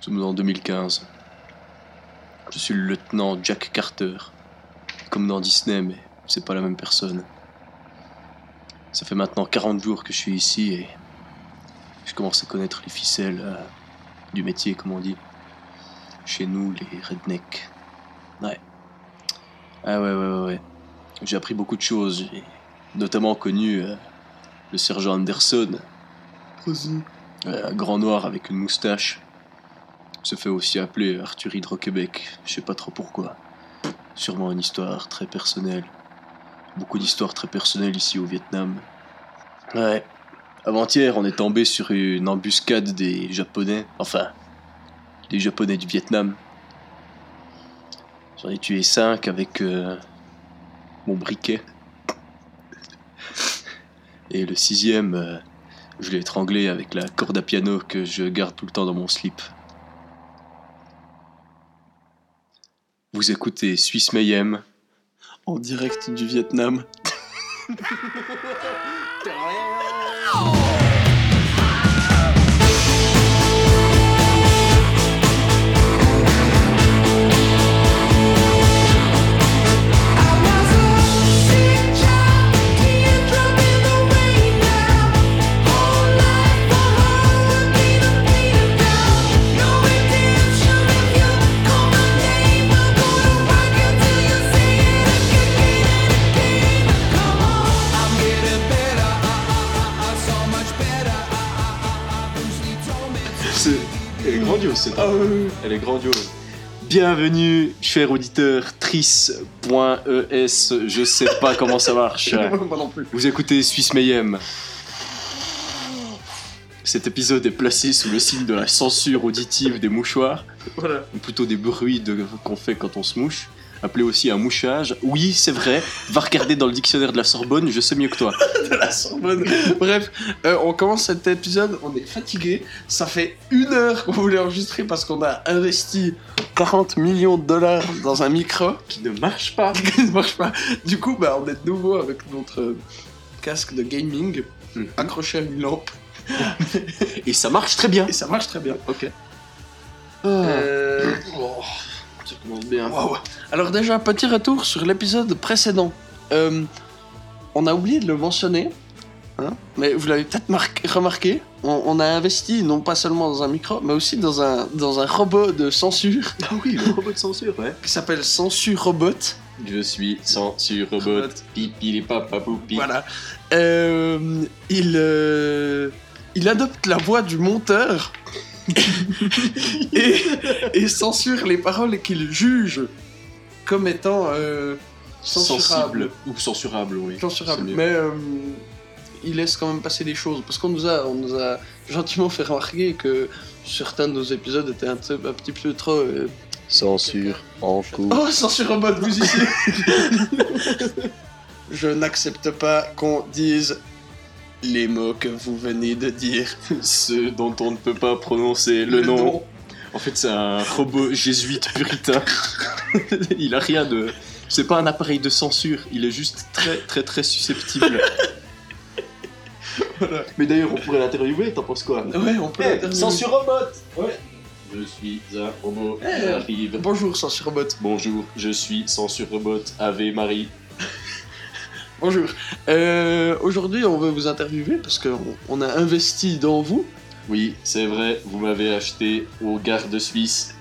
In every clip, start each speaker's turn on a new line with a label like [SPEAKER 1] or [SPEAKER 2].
[SPEAKER 1] Nous sommes en 2015. Je suis le lieutenant Jack Carter. Comme dans Disney, mais c'est pas la même personne. Ça fait maintenant 40 jours que je suis ici et je commence à connaître les ficelles euh, du métier, comme on dit. Chez nous, les rednecks. Ouais. Ah ouais, ouais, ouais, ouais. J'ai appris beaucoup de choses. J'ai notamment connu euh, le sergent Anderson. Un grand noir avec une moustache. Se fait aussi appeler Arthur Hydro-Québec. Je sais pas trop pourquoi. Sûrement une histoire très personnelle. Beaucoup d'histoires très personnelles ici au Vietnam. Ouais. Avant-hier, on est tombé sur une embuscade des Japonais. Enfin, des Japonais du Vietnam. J'en ai tué cinq avec euh, mon briquet. Et le sixième, euh, je l'ai étranglé avec la corde à piano que je garde tout le temps dans mon slip. Vous écoutez Suisse Mayhem en direct du Vietnam. Elle est grandiose cette Elle est grandiose. Bienvenue, cher auditeur, tris.es, je sais pas comment ça marche.
[SPEAKER 2] Moi non plus.
[SPEAKER 1] Vous écoutez Suisse Mayhem. Cet épisode est placé sous le signe de la censure auditive des mouchoirs,
[SPEAKER 2] Voilà.
[SPEAKER 1] ou plutôt des bruits de- qu'on fait quand on se mouche, appelé aussi un mouchage. Oui, c'est vrai, va regarder dans le dictionnaire de la Sorbonne, je sais mieux que toi.
[SPEAKER 2] De la Sorbonne. Bref, euh, on commence cet épisode, on est fatigué. Ça fait une heure qu'on voulait enregistrer parce qu'on a investi 40 millions de dollars dans un micro
[SPEAKER 1] Qui ne marche pas.
[SPEAKER 2] qui ne marche pas. Du coup, bah, on est de nouveau avec notre euh, casque de gaming
[SPEAKER 1] Mhm.
[SPEAKER 2] accroché à une lampe
[SPEAKER 1] Et ça marche très bien.
[SPEAKER 2] et ça marche très bien.
[SPEAKER 1] Ok.
[SPEAKER 2] Euh,
[SPEAKER 1] Oh, commence bien.
[SPEAKER 2] Waouh. Alors déjà, petit retour sur l'épisode précédent. Euh, on a oublié de le mentionner, hein, mais vous l'avez peut-être marqué- remarqué, on, on a investi non pas seulement dans un micro, mais aussi dans un, dans un robot de censure
[SPEAKER 1] Ah oui, le robot de censure, ouais.
[SPEAKER 2] qui s'appelle Censure Robot.
[SPEAKER 1] Je suis censure robot. Pipi les papa poupi.
[SPEAKER 2] Voilà. Euh, il, euh, il adopte la voix du monteur et, et censure les paroles qu'il juge comme étant euh, censurables.
[SPEAKER 1] Ou censurable, oui.
[SPEAKER 2] censurable.
[SPEAKER 1] C'est mieux.
[SPEAKER 2] Mais euh, il laisse quand même passer des choses. Parce qu'on nous a, on nous a gentiment fait remarquer que certains de nos épisodes étaient un, un petit peu trop. euh,
[SPEAKER 1] Censure en cours.
[SPEAKER 2] Oh, censure robot, vous ici Je n'accepte pas qu'on dise les mots que vous venez de dire.
[SPEAKER 1] Ceux dont on ne peut pas prononcer le, nom. En fait, c'est un robot jésuite puritain. il a rien de. C'est pas un appareil de censure, il est juste très très très susceptible.
[SPEAKER 2] Voilà.
[SPEAKER 1] Mais d'ailleurs, on pourrait l'interviewer, t'en penses quoi
[SPEAKER 2] Ouais, on peut. l'interviewer.
[SPEAKER 1] robot Ouais. Je suis un robot qui
[SPEAKER 2] Eh.
[SPEAKER 1] arrive.
[SPEAKER 2] Bonjour, censure robot.
[SPEAKER 1] Bonjour, je suis censure robot. Ave Marie.
[SPEAKER 2] Bonjour. Euh, Aujourd'hui, on veut vous interviewer parce qu'on on a investi dans vous.
[SPEAKER 1] Oui, c'est vrai, vous m'avez acheté aux gardes suisses.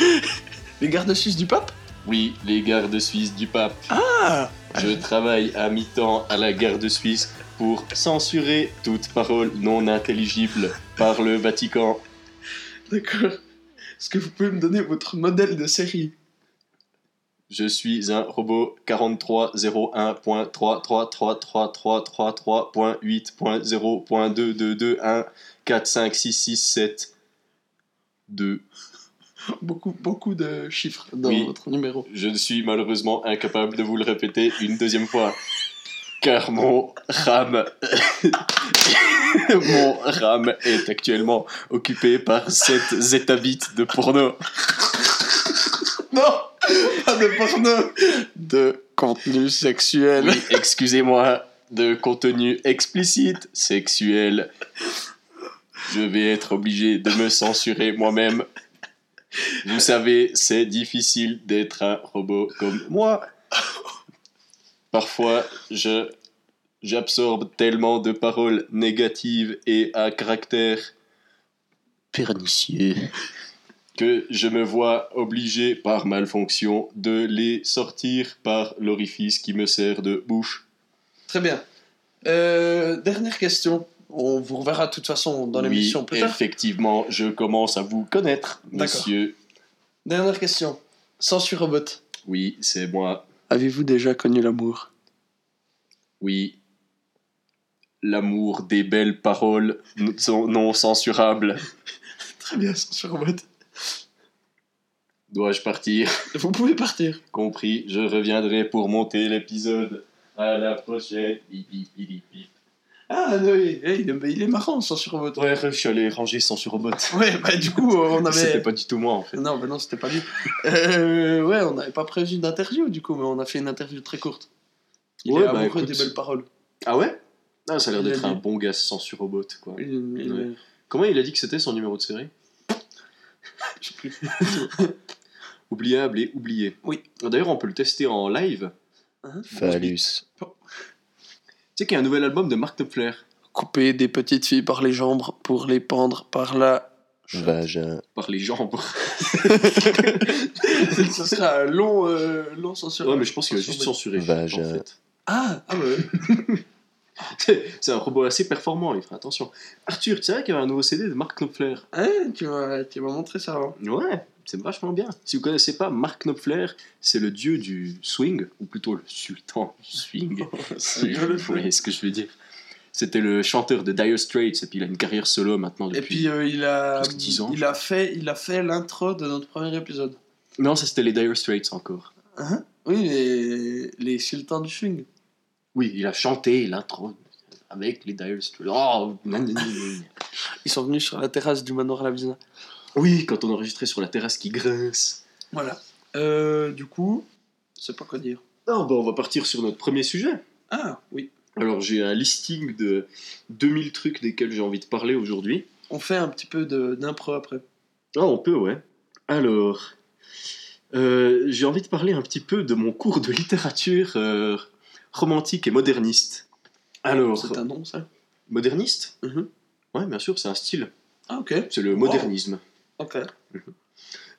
[SPEAKER 2] Les gardes suisses du pape?
[SPEAKER 1] Oui, les gardes suisses du pape.
[SPEAKER 2] Ah
[SPEAKER 1] Je travaille à mi-temps à la garde suisse pour censurer toute parole non intelligible par le Vatican.
[SPEAKER 2] D'accord. Est-ce que vous pouvez me donner votre modèle de série?
[SPEAKER 1] Je suis un robot 4301.333333.8.0.222145667 2.
[SPEAKER 2] Beaucoup, beaucoup de chiffres dans votre numéro.
[SPEAKER 1] Je suis malheureusement incapable de vous le répéter une deuxième fois. Car mon RAM. mon RAM est actuellement occupé par 7 zetabits de porno.
[SPEAKER 2] Non Pas de porno De contenu sexuel.
[SPEAKER 1] Oui, excusez-moi, de contenu explicite, sexuel. Je vais être obligé de me censurer moi-même. Vous savez, c'est difficile d'être un robot comme moi. Parfois, je j'absorbe tellement de paroles négatives et à caractère pernicieux que je me vois obligé par malfonction de les sortir par l'orifice qui me sert de bouche.
[SPEAKER 2] Très bien. Euh, dernière question. On vous reverra de toute façon dans
[SPEAKER 1] Oui,
[SPEAKER 2] l'émission plus tard.
[SPEAKER 1] effectivement, je commence à vous connaître, monsieur.
[SPEAKER 2] Dernière question. Censure robot.
[SPEAKER 1] Oui, c'est moi.
[SPEAKER 2] Avez-vous déjà connu l'amour?
[SPEAKER 1] Oui. L'amour des belles paroles non censurables.
[SPEAKER 2] Très bien, censure robot.
[SPEAKER 1] Dois-je partir?
[SPEAKER 2] Vous pouvez partir.
[SPEAKER 1] Compris, je reviendrai pour monter l'épisode. À la prochaine. Bip, bip, bip, bip.
[SPEAKER 2] Ah oui, eh, il, est, il est marrant, censure robot.
[SPEAKER 1] Ouais, je suis allé ranger censure robot.
[SPEAKER 2] Ouais, bah du coup, euh, on
[SPEAKER 1] C'était
[SPEAKER 2] avait...
[SPEAKER 1] pas du tout moi en fait.
[SPEAKER 2] Non, bah non, c'était pas lui. Euh, ouais, on n'avait pas prévu d'interview du coup, mais on a fait une interview très courte. Il
[SPEAKER 1] Ouais,
[SPEAKER 2] est
[SPEAKER 1] bah, écoute.
[SPEAKER 2] des belles paroles.
[SPEAKER 1] Ah ouais? Ah, ça a l'air d'être
[SPEAKER 2] dit.
[SPEAKER 1] un bon gars censure robot quoi.
[SPEAKER 2] Il- il-
[SPEAKER 1] Ouais. Comment il a dit que c'était son numéro de série?
[SPEAKER 2] Je sais plus.
[SPEAKER 1] Oubliable et oublié.
[SPEAKER 2] Oui.
[SPEAKER 1] D'ailleurs, on peut le tester en live.
[SPEAKER 2] Hein
[SPEAKER 1] Phallus. Tu sais qu'il y a un nouvel album de Mark Knopfler.
[SPEAKER 2] Couper des petites filles par les jambes pour les pendre par la...
[SPEAKER 3] Vagin.
[SPEAKER 1] Par les jambes.
[SPEAKER 2] Ce sera un long, euh, long censure.
[SPEAKER 1] ouais, mais je pense qu'il va juste
[SPEAKER 2] censure.
[SPEAKER 1] censurer.
[SPEAKER 3] Vagin.
[SPEAKER 1] En fait.
[SPEAKER 2] Ah, ah ouais.
[SPEAKER 1] C'est un robot assez performant, il fera attention. Arthur, tu savais qu'il y avait un nouveau CD de Mark Knopfler?
[SPEAKER 2] Hein, tu m'as montré ça avant.
[SPEAKER 1] Ouais, c'est vachement bien. Si vous connaissez pas, Mark Knopfler, c'est le dieu du swing, ou plutôt le sultan du swing.
[SPEAKER 2] C'est
[SPEAKER 1] Vous voyez ce que je veux dire. C'était le chanteur de Dire Straits, et puis il a une carrière solo maintenant
[SPEAKER 2] Et
[SPEAKER 1] depuis...
[SPEAKER 2] puis euh, il a,
[SPEAKER 1] presque 10 ans,
[SPEAKER 2] il a fait, il a fait l'intro de notre premier épisode.
[SPEAKER 1] Non, ça c'était les Dire Straits encore.
[SPEAKER 2] Hein? Oui, les, les sultans du swing.
[SPEAKER 1] Oui, il a chanté l'intro avec les Dire Straits. Oh.
[SPEAKER 2] Ils sont venus sur la terrasse du manoir La Vizina.
[SPEAKER 1] Oui, quand on enregistrait sur la terrasse qui grince.
[SPEAKER 2] Voilà. Euh, du coup, je sais pas quoi dire.
[SPEAKER 1] Non, bah on va partir sur notre premier sujet.
[SPEAKER 2] Ah, oui.
[SPEAKER 1] Alors j'ai un listing de 2000 trucs desquels j'ai envie de parler aujourd'hui.
[SPEAKER 2] On fait un petit peu de- d'impro après.
[SPEAKER 1] Ah, on peut, ouais. Alors, euh, j'ai envie de parler un petit peu de mon cours de littérature euh, romantique et moderniste. Alors,
[SPEAKER 2] C'est un nom, ça?
[SPEAKER 1] moderniste?
[SPEAKER 2] Mhm.
[SPEAKER 1] Ouais, bien sûr, c'est un style.
[SPEAKER 2] Ah, ok.
[SPEAKER 1] C'est le modernisme.
[SPEAKER 2] Ok.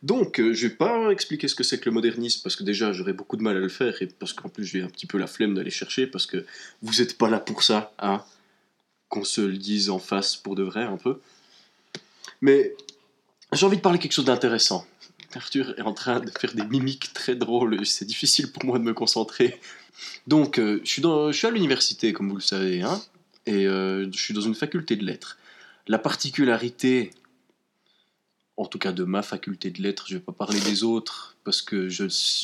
[SPEAKER 1] Donc, euh, je vais pas expliquer ce que c'est que le modernisme, parce que déjà, j'aurais beaucoup de mal à le faire, et parce qu'en plus, j'ai un petit peu la flemme d'aller chercher, parce que vous êtes pas là pour ça, hein Qu'on se le dise en face pour de vrai, un peu. Mais j'ai envie de parler quelque chose d'intéressant. Arthur est en train de faire des mimiques très drôles, c'est difficile pour moi de me concentrer. Donc, euh, je, suis dans, à l'université, comme vous le savez, hein, et euh, je suis dans une faculté de lettres. La particularité en tout cas de ma faculté de lettres, je vais pas parler des autres parce que je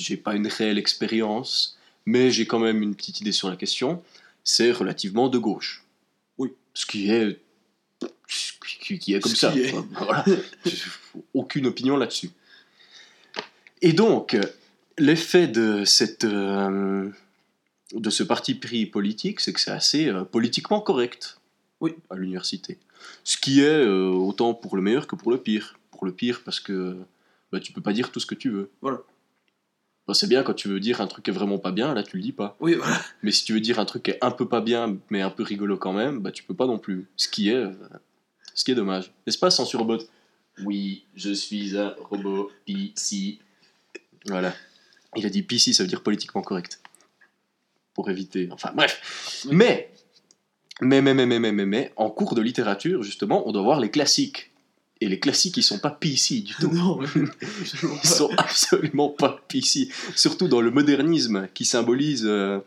[SPEAKER 1] n'ai pas une réelle expérience, mais j'ai quand même une petite idée sur la question. C'est relativement de gauche. Oui. Ce qui est, qui, est comme
[SPEAKER 2] Ce
[SPEAKER 1] ça.
[SPEAKER 2] est.
[SPEAKER 1] Voilà. Aucune opinion là-dessus. Et donc, l'effet de cette euh, de ce parti pris politique, c'est que c'est assez euh, politiquement correct.
[SPEAKER 2] Oui.
[SPEAKER 1] À l'université. Ce qui est euh, autant pour le meilleur que pour le pire. Pour le pire, parce que bah, tu peux pas dire tout ce que tu veux.
[SPEAKER 2] Voilà.
[SPEAKER 1] Bah, c'est bien quand tu veux dire un truc qui est vraiment pas bien, là tu le dis pas.
[SPEAKER 2] Oui, voilà.
[SPEAKER 1] Mais si tu veux dire un truc qui est un peu pas bien, mais un peu rigolo quand même, bah tu peux pas non plus. Ce qui est, ce qui est dommage. N'est-ce pas, censure robot Oui, je suis un robot PC. Voilà. Il a dit PC, ça veut dire politiquement correct. Pour éviter. Enfin, bref. Mais, mais, mais, mais, mais, mais, mais, mais, en cours de littérature, justement, on doit voir les classiques. Et les classiques, ils sont pas PC du tout.
[SPEAKER 2] Non,
[SPEAKER 1] Ils sont absolument pas PC. Surtout dans le modernisme qui symbolise euh,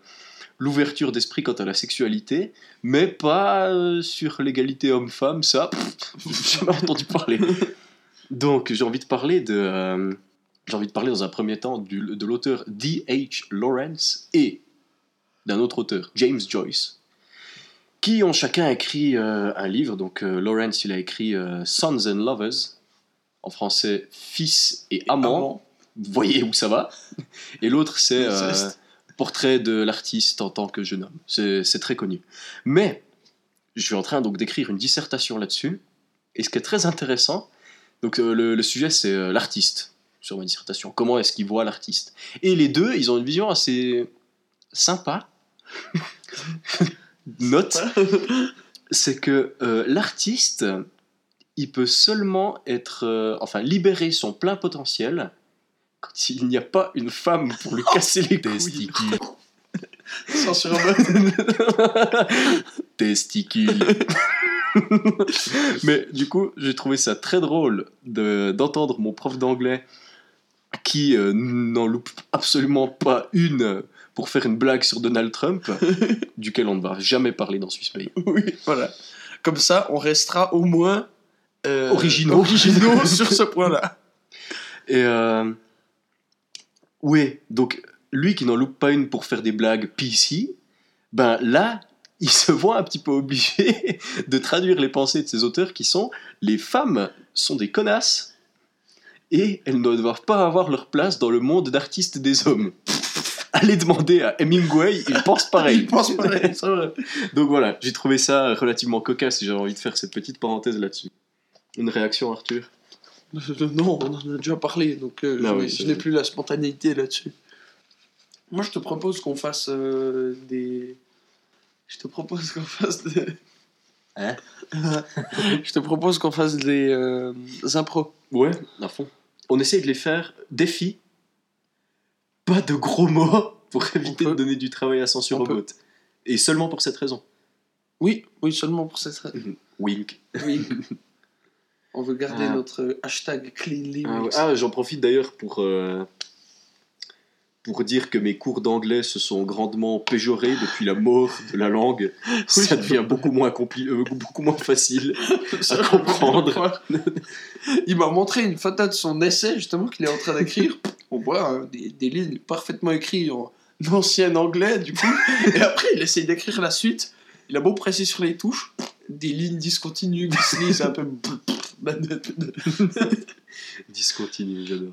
[SPEAKER 1] l'ouverture d'esprit quant à la sexualité, mais pas euh, sur l'égalité homme-femme, ça, j'ai jamais entendu parler. Donc j'ai envie de parler de... euh, j'ai envie de parler dans un premier temps du- de l'auteur D.H. Lawrence et d'un autre auteur, James Joyce, qui ont chacun écrit euh, un livre. Donc euh, Lawrence, il a écrit euh, Sons and Lovers, en français Fils et Amants. Vous voyez où ça va. Et l'autre, c'est euh. Portrait de l'artiste en tant que jeune homme. C'est très connu. Mais je suis en train donc d'écrire une dissertation là-dessus. Et ce qui est très intéressant, Donc le, le sujet c'est l'artiste sur ma dissertation. Comment est-ce qu'il voit l'artiste? Et les deux, ils ont une vision assez sympa. Note, c'est que euh, l'artiste, il peut seulement être, euh, enfin, libérer son plein potentiel quand il n'y a pas une femme pour lui casser les couilles.
[SPEAKER 2] Testicule. Censure en mode.
[SPEAKER 1] Testicule. Mais du coup, j'ai trouvé ça très drôle de- d'entendre mon prof d'anglais qui euh, n'en loupe absolument pas une pour faire une blague sur Donald Trump, duquel on ne va jamais parler dans Swiss Play.
[SPEAKER 2] Oui, voilà. Comme ça, on restera au moins euh,
[SPEAKER 1] Originaux.
[SPEAKER 2] originaux sur ce point-là.
[SPEAKER 1] Et euh, oui, donc lui qui n'en loupe pas une pour faire des blagues PC, ben là, il se voit un petit peu obligé de traduire les pensées de ses auteurs qui sont les femmes sont des connasses et elles ne doivent pas avoir leur place dans le monde d'artistes des hommes. Allez demander à Hemingway, il pense pareil.
[SPEAKER 2] Il pense pareil, c'est vrai.
[SPEAKER 1] Donc voilà, j'ai trouvé ça relativement cocasse et j'avais envie de faire cette petite parenthèse là-dessus. Une réaction, Arthur?
[SPEAKER 2] Non, on en a déjà parlé, donc euh,
[SPEAKER 1] Ah
[SPEAKER 2] je,
[SPEAKER 1] oui,
[SPEAKER 2] je
[SPEAKER 1] c'est
[SPEAKER 2] n'ai plus la spontanéité là-dessus. Moi, je te propose qu'on fasse euh, des. Je te propose qu'on fasse des.
[SPEAKER 1] Hein?
[SPEAKER 2] Je te propose qu'on fasse des euh, impros.
[SPEAKER 1] Ouais, à fond. On essaye de les faire défi, pas de gros mots pour éviter
[SPEAKER 2] peut.
[SPEAKER 1] de donner du travail à censure
[SPEAKER 2] On
[SPEAKER 1] au bot. Et seulement pour cette raison.
[SPEAKER 2] Oui, oui, seulement pour cette raison.
[SPEAKER 1] Wink.
[SPEAKER 2] Oui. On veut garder
[SPEAKER 1] Ah.
[SPEAKER 2] notre hashtag cleanly.
[SPEAKER 1] Ah, ouais. Ah, j'en profite d'ailleurs pour, euh, pour dire que mes cours d'anglais se sont grandement péjorés depuis la mort de la langue. Ça devient beaucoup moins, compli- euh, beaucoup moins facile à comprendre.
[SPEAKER 2] Il m'a montré une photo de son essai, justement, qu'il est en train d'écrire. On voit hein, des, des lignes parfaitement écrites en ancien anglais, du coup. Et après, il essaye d'écrire la suite. Il a beau presser sur les touches, des lignes discontinues se lisent un peu.
[SPEAKER 1] Discontinue, j'adore.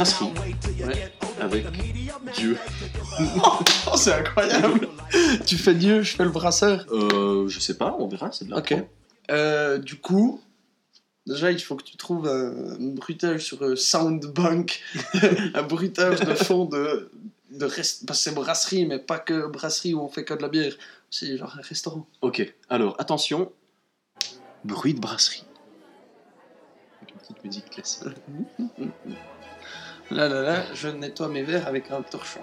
[SPEAKER 1] Brasserie.
[SPEAKER 2] Ouais,
[SPEAKER 1] avec Dieu.
[SPEAKER 2] Oh, c'est incroyable Tu fais Dieu, je fais le brasseur.
[SPEAKER 1] Euh, je sais pas, on verra, c'est bien.
[SPEAKER 2] Ok. Euh, du coup, déjà, il faut que tu trouves un, un bruitage sur euh, Soundbank, un bruitage de fond de, de rest... parce que c'est brasserie, mais pas que brasserie où on fait que de la bière. C'est genre un restaurant.
[SPEAKER 1] Ok, alors attention, bruit de brasserie. Avec une petite musique classique.
[SPEAKER 2] Là, là, là, je nettoie mes verres avec un torchon.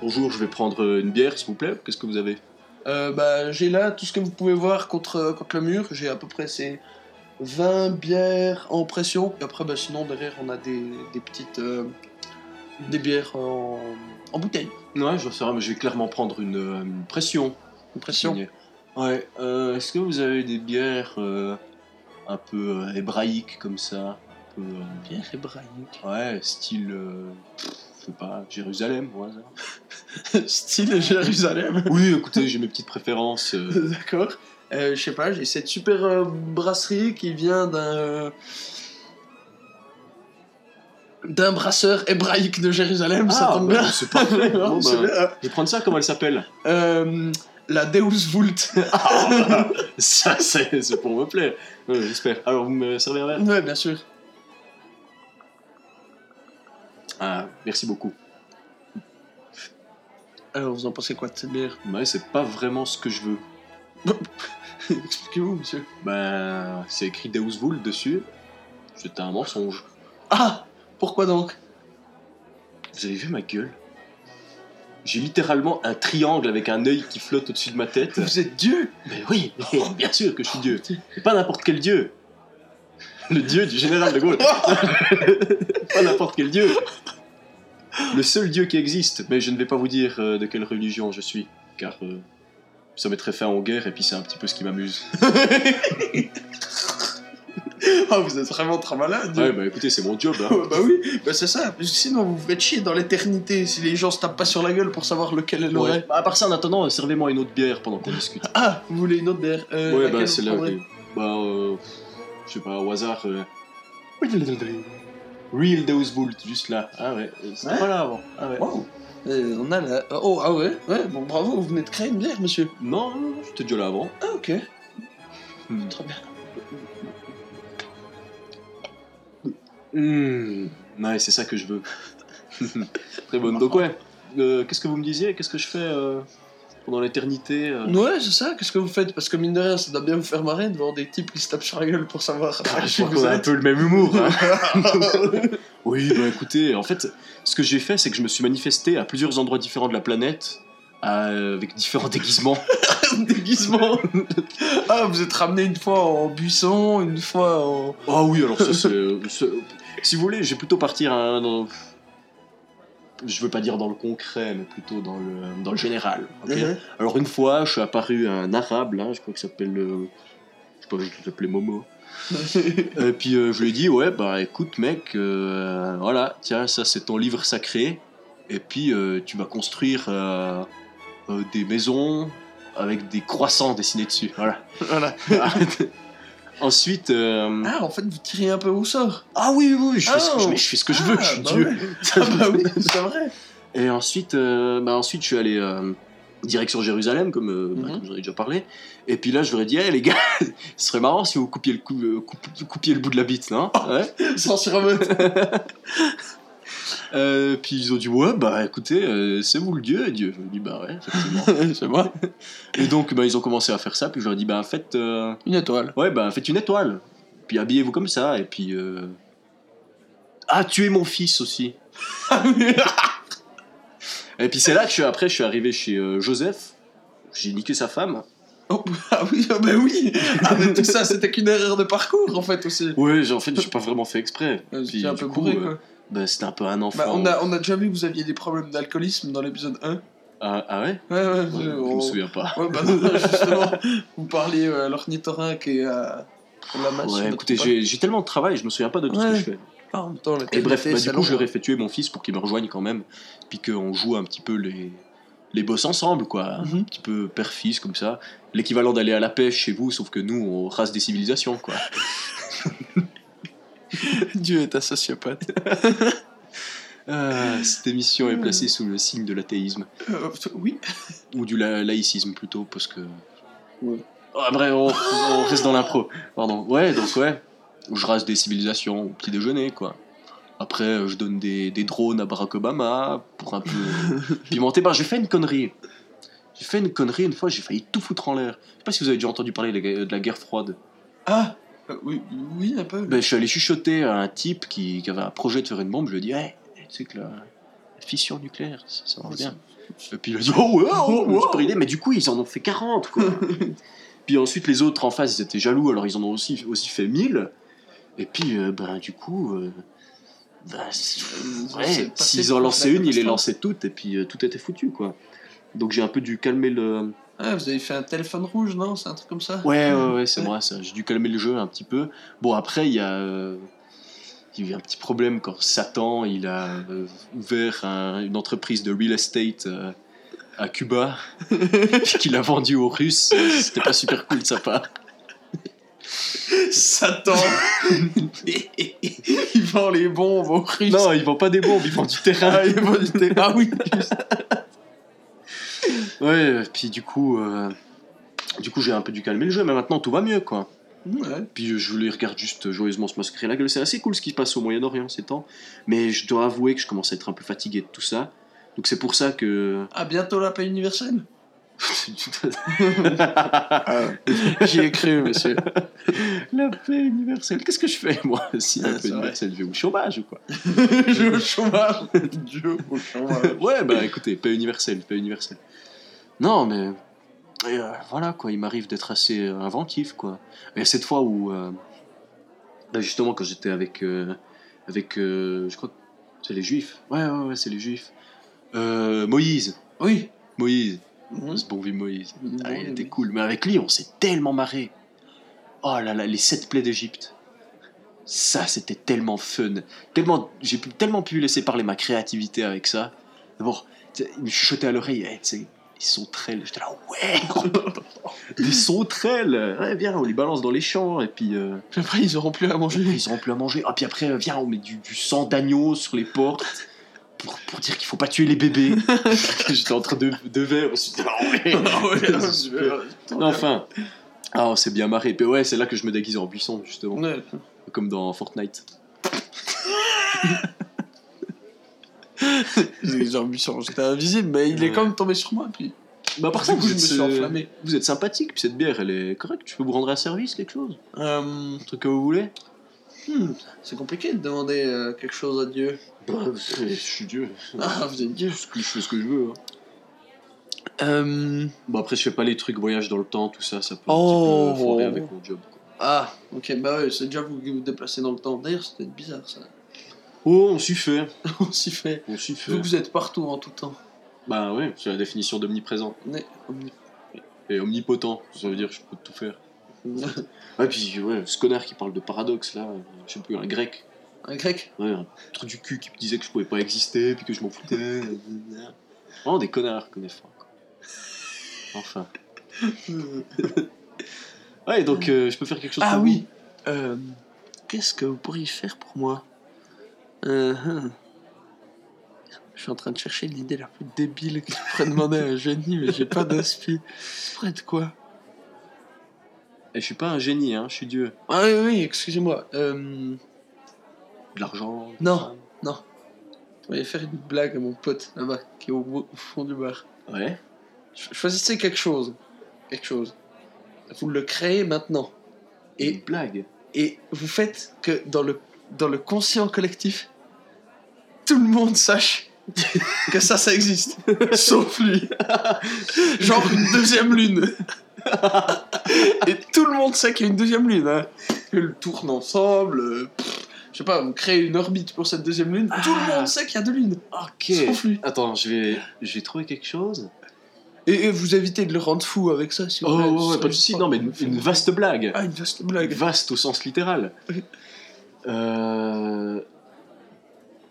[SPEAKER 1] Bonjour, je vais prendre euh, une bière, s'il vous plaît. Qu'est-ce que vous avez?
[SPEAKER 2] Euh, bah, j'ai là tout ce que vous pouvez voir contre, contre le mur. J'ai à peu près ces 20 bières en pression. Et après, bah, sinon, derrière, on a des, des petites. euh, des bières en, en bouteille.
[SPEAKER 1] Ouais, je sais, mais je vais clairement prendre une, euh, une pression.
[SPEAKER 2] Pression.
[SPEAKER 1] Ouais, euh, est-ce que vous avez des bières euh, un peu euh, hébraïques comme ça? Peu, euh,
[SPEAKER 2] Bière hébraïque.
[SPEAKER 1] Ouais, style. euh, je sais pas, Jérusalem, hasard.
[SPEAKER 2] Style Jérusalem.
[SPEAKER 1] Oui, écoutez, j'ai mes petites préférences. euh,
[SPEAKER 2] D'accord. Euh, je sais pas, j'ai cette super euh, brasserie qui vient d'un. euh, d'un brasseur hébraïque de Jérusalem, ça
[SPEAKER 1] Ah,
[SPEAKER 2] tombe
[SPEAKER 1] bah,
[SPEAKER 2] bien.
[SPEAKER 1] c'est parfait.
[SPEAKER 2] Non,
[SPEAKER 1] Bon,
[SPEAKER 2] c'est
[SPEAKER 1] bah,
[SPEAKER 2] bien.
[SPEAKER 1] Je vais prendre ça, comment elle s'appelle?
[SPEAKER 2] Euh, la Deus Vult.
[SPEAKER 1] Ça, c'est pour me plaire. J'espère. Alors, vous me servez un verre?
[SPEAKER 2] Ouais, bien sûr.
[SPEAKER 1] Ah, merci beaucoup.
[SPEAKER 2] Alors, vous en pensez quoi de cette bière?
[SPEAKER 1] Ouais, c'est pas vraiment ce que je veux.
[SPEAKER 2] Expliquez-vous, monsieur.
[SPEAKER 1] Ben, c'est écrit Deus Vult dessus. C'était un mensonge.
[SPEAKER 2] Ah Pourquoi donc?
[SPEAKER 1] Vous avez vu ma gueule? J'ai littéralement un triangle avec un œil qui flotte au-dessus de ma tête.
[SPEAKER 2] Vous êtes Dieu
[SPEAKER 1] Mais oui, bien sûr que je suis Dieu. Mais pas n'importe quel Dieu. Le Dieu du général de Gaulle. pas n'importe quel Dieu. Le seul Dieu qui existe. Mais je ne vais pas vous dire euh, de quelle religion je suis, car euh, ça mettrait fin aux guerres et puis c'est un petit peu ce qui m'amuse.
[SPEAKER 2] Ah, vous êtes vraiment très malade
[SPEAKER 1] Ouais, bah écoutez, c'est mon job. Hein.
[SPEAKER 2] Bah oui, bah c'est ça. Parce que Sinon, vous vous faites chier dans l'éternité si les gens se tapent pas sur la gueule pour savoir lequel est
[SPEAKER 1] Ouais.
[SPEAKER 2] l'oreille.
[SPEAKER 1] Bah, à part ça, en attendant, euh, servez-moi une autre bière pendant qu'on discute.
[SPEAKER 2] Ah, vous voulez une autre bière euh,
[SPEAKER 1] ouais,
[SPEAKER 2] laquelle
[SPEAKER 1] bah c'est
[SPEAKER 2] vous
[SPEAKER 1] là.
[SPEAKER 2] prendrez
[SPEAKER 1] ok. Bah, euh, je sais pas, au hasard. euh, Real Dose Bolt, juste là. Ah ouais, euh, c'était
[SPEAKER 2] Ouais.
[SPEAKER 1] pas là avant. Ah ouais.
[SPEAKER 2] Wow. Euh, on a la... Oh, ah ouais, ouais, bon, bravo, vous venez de créer une bière, monsieur.
[SPEAKER 1] Non, non, non, j'étais déjà là avant.
[SPEAKER 2] Ah, ok,
[SPEAKER 1] Hmm.
[SPEAKER 2] très bien.
[SPEAKER 1] Hmm, Ouais, c'est ça que je veux. Très bonne. Donc ouais, euh, qu'est-ce que vous me disiez? Qu'est-ce que je fais euh, pendant l'éternité euh
[SPEAKER 2] Ouais, c'est ça, qu'est-ce que vous faites? Parce que mine de rien, ça doit bien vous faire marrer de voir des types qui se tapent sur la gueule pour savoir
[SPEAKER 1] Ah, Je crois qu'on a un peu le même humour. hein. oui, bah écoutez, en fait, ce que j'ai fait, c'est que je me suis manifesté à plusieurs endroits différents de la planète, euh, avec différents déguisements.
[SPEAKER 2] déguisement. ah, vous êtes ramené une fois en buisson, une fois en.
[SPEAKER 1] Ah oui, alors ça, c'est. euh, Si vous voulez, j'ai plutôt partir hein, dans. Je veux pas dire dans le concret, mais plutôt dans le, dans le général.
[SPEAKER 2] Mhm.
[SPEAKER 1] Alors une fois, je suis apparu à un arabe, là, je crois qu'il s'appelle... euh, je sais pas, il s'appelait Momo. Et puis euh, je lui ai dit, ouais, bah écoute mec, euh, voilà, tiens, ça c'est ton livre sacré. Et puis euh, tu vas construire des maisons avec des croissants dessinés dessus. Voilà.
[SPEAKER 2] voilà.
[SPEAKER 1] Ensuite... euh,
[SPEAKER 2] Ah, en fait, vous tirez un peu au sort.
[SPEAKER 1] Ah oui, oui, oui, je, fais ce que,
[SPEAKER 2] Oh.
[SPEAKER 1] je, je fais ce que je veux, je suis
[SPEAKER 2] bah
[SPEAKER 1] Dieu.
[SPEAKER 2] ouais. Ah, bah oui, c'est vrai.
[SPEAKER 1] Et ensuite, euh, bah ensuite, je suis allé euh, direction Jérusalem, comme, euh, bah,
[SPEAKER 2] Mhm.
[SPEAKER 1] comme j'en ai déjà parlé. Et puis là, je leur ai dit, hey, les gars, ce serait marrant si vous coupiez le, cou- euh, coup- coupiez le bout de la bite, non ouais.
[SPEAKER 2] Sans se remettre.
[SPEAKER 1] Euh, Puis ils ont dit, ouais, bah écoutez, euh, c'est vous le dieu. Et Dieu, je lui dit, bah ouais, effectivement.
[SPEAKER 2] c'est moi.
[SPEAKER 1] Et donc, bah, ils ont commencé à faire ça. Puis je leur ai dit, bah faites, euh,
[SPEAKER 2] Une étoile.
[SPEAKER 1] ouais, bah faites une étoile. Puis habillez-vous comme ça. Et puis. euh, Ah, tuez mon fils aussi. Et puis c'est là que je suis, après, je suis arrivé chez euh, Joseph. J'ai niqué sa femme.
[SPEAKER 2] Oh, ah oui, ah bah oui. Ah, mais tout ça, c'était qu'une erreur de parcours, en fait, aussi.
[SPEAKER 1] Ouais, j'ai- en fait, j'ai pas vraiment fait exprès. Puis,
[SPEAKER 2] C'était un
[SPEAKER 1] du
[SPEAKER 2] peu
[SPEAKER 1] coup,
[SPEAKER 2] bourré,
[SPEAKER 1] euh,
[SPEAKER 2] quoi.
[SPEAKER 1] Bah, c'était un peu un enfant.
[SPEAKER 2] Bah, on, a, on a déjà vu que vous aviez des problèmes d'alcoolisme dans l'épisode 1.
[SPEAKER 1] Ah, ah ouais?
[SPEAKER 2] Ouais, ouais,
[SPEAKER 1] Je
[SPEAKER 2] je-
[SPEAKER 1] me souviens pas.
[SPEAKER 2] Ouais, bah non, non, justement, vous parliez euh, à l'ornithorynque et à la masse.
[SPEAKER 1] Ouais, écoutez, j'ai tellement de travail, je me souviens pas de tout ce que je fais.
[SPEAKER 2] Ah, en même temps,
[SPEAKER 1] Et bref, bah, du coup, je leur ai fait tuer mon fils pour qu'il me rejoigne quand même. Puis qu'on joue un petit peu les, les boss ensemble, quoi.
[SPEAKER 2] Mhm.
[SPEAKER 1] Un petit peu père-fils, comme ça. L'équivalent d'aller à la pêche chez vous, sauf que nous, on rase des civilisations, quoi.
[SPEAKER 2] Dieu est un sociopathe.
[SPEAKER 1] Ah, cette émission est placée sous le signe de l'athéisme.
[SPEAKER 2] Euh, oui.
[SPEAKER 1] Ou du la- laïcisme, plutôt, parce que...
[SPEAKER 2] Ouais.
[SPEAKER 1] Ah, bref, on, on reste dans l'impro. Pardon. Ouais, donc ouais. Je rase des civilisations au petit déjeuner, quoi. Après, euh, je donne des, des drones à Barack Obama pour un peu pimenter. Bah, j'ai fait une connerie. J'ai fait une connerie une fois, j'ai failli tout foutre en l'air. Je sais pas si vous avez déjà entendu parler de la guerre froide.
[SPEAKER 2] Ah euh, oui, oui, un peu.
[SPEAKER 1] Ben, je suis allé chuchoter à un type qui, qui avait un projet de faire une bombe. Je lui ai dit, hey, tu sais que la, la fission nucléaire, ça, ça marche bien. Et puis il a dit, oh ouais, oh, ouais, super idée. Mais du coup, ils en ont fait 40, quoi. puis ensuite, les autres en face, ils étaient jaloux, alors ils en ont aussi, aussi fait 1000. Et puis, euh, ben, du coup, euh, ben, c'est-
[SPEAKER 2] Ils ont
[SPEAKER 1] ouais, s'ils en lançaient
[SPEAKER 2] la
[SPEAKER 1] une, ils les lançaient toutes, et puis euh, tout était foutu, quoi. Donc j'ai un peu dû calmer le.
[SPEAKER 2] Ah, vous avez fait un téléphone rouge, non? C'est un truc comme ça?
[SPEAKER 1] Ouais, ouais, ouais, c'est
[SPEAKER 2] Ouais.
[SPEAKER 1] moi, ça. J'ai dû calmer le jeu un petit peu. Bon, après, il y a. euh, Il y a eu un petit problème quand Satan il a euh, ouvert un- une entreprise de real estate euh, à Cuba, qu'il a vendu aux Russes. C'était pas super cool de sa part.
[SPEAKER 2] Satan Il vend les bombes aux Russes.
[SPEAKER 1] Non, ils vendent pas des bombes, ils vendent du terrain.
[SPEAKER 2] Ah, il vend du thé. Ah oui
[SPEAKER 1] Ouais, puis du coup, euh, du coup j'ai un peu dû calmer le jeu, mais maintenant tout va mieux, quoi.
[SPEAKER 2] Ouais.
[SPEAKER 1] Puis euh, je les regarde juste joyeusement se massacrer la gueule. C'est assez cool ce qui se passe au Moyen-Orient ces temps, mais je dois avouer que je commence à être un peu fatigué de tout ça. Donc c'est pour ça que
[SPEAKER 2] Ah, bientôt la paix universelle J'y ai cru, monsieur.
[SPEAKER 1] La paix universelle. Qu'est-ce que je fais, moi, si
[SPEAKER 2] Ah,
[SPEAKER 1] la
[SPEAKER 2] c'est
[SPEAKER 1] paix universelle, je vais au chômage ou quoi?
[SPEAKER 2] Je vais au chômage. Dieu au chômage.
[SPEAKER 1] Ouais, bah écoutez, paix universelle, paix universelle. Non, mais. euh, voilà, quoi, il m'arrive d'être assez euh, inventif, quoi. Et cette fois où. euh, bah, justement, quand j'étais avec. euh, avec. je crois que c'est les juifs. Ouais, ouais, ouais, c'est les juifs. Moïse.
[SPEAKER 2] Oui.
[SPEAKER 1] Moïse.
[SPEAKER 2] Mhm.
[SPEAKER 1] Ce bon vieux Moïse. Ah, il était cool. Mais avec lui, on s'est tellement marré. Oh là là, les sept plaies d'Égypte. Ça, c'était tellement fun. Tellement, j'ai tellement pu laisser parler ma créativité avec ça. D'abord, il me chuchotait à l'oreille, Eh, tu sais, les sauterelles. J'étais là, ouais, des sauterelles. Ouais, viens, on les balance dans les champs. Et puis, euh,
[SPEAKER 2] Puis après, ils auront plus à manger.
[SPEAKER 1] ils auront plus à manger. Ah, puis après, euh, viens, on met du, du sang d'agneau sur les portes. Pour, pour dire qu'il faut pas tuer les bébés. J'étais en train de, de verre. Ah ouais.
[SPEAKER 2] Ah super.
[SPEAKER 1] Enfin. Ah, on s'est bien marré. Puis ouais, c'est là que je me déguise en buisson, justement.
[SPEAKER 2] Ouais.
[SPEAKER 1] Comme dans Fortnite.
[SPEAKER 2] J'ai j'étais invisible, mais il est quand même tombé sur moi. Puis
[SPEAKER 1] Bah, par ça,
[SPEAKER 2] je
[SPEAKER 1] êtes,
[SPEAKER 2] me suis enflammé.
[SPEAKER 1] Vous êtes sympathique, puis cette bière, elle est correcte. Je peux vous rendre un service, quelque chose?
[SPEAKER 2] Euh,
[SPEAKER 1] Un truc que vous voulez?
[SPEAKER 2] hmm, c'est compliqué de demander euh, quelque chose à Dieu.
[SPEAKER 1] Bah, je suis Dieu.
[SPEAKER 2] Ah, vous êtes Dieu.
[SPEAKER 1] Je fais ce que je veux. hein.
[SPEAKER 2] Euh,
[SPEAKER 1] Bon, après, je fais pas les trucs voyage dans le temps, tout ça, ça peut
[SPEAKER 2] Oh.
[SPEAKER 1] un petit peu foirer avec mon job. quoi.
[SPEAKER 2] Ah, ok, bah ouais, c'est déjà vous qui vous déplacez dans le temps. D'ailleurs, c'était bizarre ça.
[SPEAKER 1] Oh, on s'y fait.
[SPEAKER 2] On s'y fait.
[SPEAKER 1] On s'y fait.
[SPEAKER 2] Vous, vous êtes partout en tout temps.
[SPEAKER 1] Bah ouais, c'est la définition d'omniprésent.
[SPEAKER 2] Mais, omni-
[SPEAKER 1] Et omnipotent, ça veut dire que je peux tout faire. Ouais, puis ouais, ce connard qui parle de paradoxe là, je sais plus, un grec.
[SPEAKER 2] Un grec
[SPEAKER 1] Ouais, un truc du cul qui me disait que je pouvais pas exister, puis que je m'en foutais. Vraiment des connards qu'on est quoi. Enfin. Ouais, donc euh, je peux faire quelque chose
[SPEAKER 2] Ah
[SPEAKER 1] pour
[SPEAKER 2] oui Euh, Qu'est-ce que vous pourriez faire pour moi? Hum. Je suis en train de chercher l'idée la plus débile que je pourrais demander à un génie, mais j'ai pas d'inspi. Ça pourrait être quoi?
[SPEAKER 1] Et je suis pas un génie, hein, je suis Dieu.
[SPEAKER 2] Ah oui, oui, excusez-moi. Euh,
[SPEAKER 1] De l'argent.
[SPEAKER 2] Non.
[SPEAKER 1] femmes.
[SPEAKER 2] je voulais faire une blague à mon pote là-bas, qui est au, au fond du bar.
[SPEAKER 1] Ouais.
[SPEAKER 2] Ch- Choisissez quelque chose. Quelque chose. Vous le créez maintenant.
[SPEAKER 1] Et
[SPEAKER 2] Et,
[SPEAKER 1] une blague.
[SPEAKER 2] et vous faites que dans le, dans le conscient collectif, tout le monde sache que ça, ça existe. Sauf lui. Genre une deuxième lune. et tout le monde sait qu'il y a une deuxième lune. Hein. Ils tournent ensemble. euh, pff, je sais pas, on crée une orbite pour cette deuxième lune. Tout le
[SPEAKER 1] Ah.
[SPEAKER 2] monde sait qu'il y a deux lunes.
[SPEAKER 1] Ok.
[SPEAKER 2] Sauf lui.
[SPEAKER 1] Attends, je vais, je vais trouver quelque chose.
[SPEAKER 2] Et, et vous évitez de le rendre fou avec ça, si vous
[SPEAKER 1] Oh,
[SPEAKER 2] voulez.
[SPEAKER 1] ouais,
[SPEAKER 2] Ce
[SPEAKER 1] ouais,
[SPEAKER 2] serait
[SPEAKER 1] pas de soucis. Non, mais une, une vaste blague.
[SPEAKER 2] Ah, une vaste blague.
[SPEAKER 1] Vaste au sens littéral. Euh,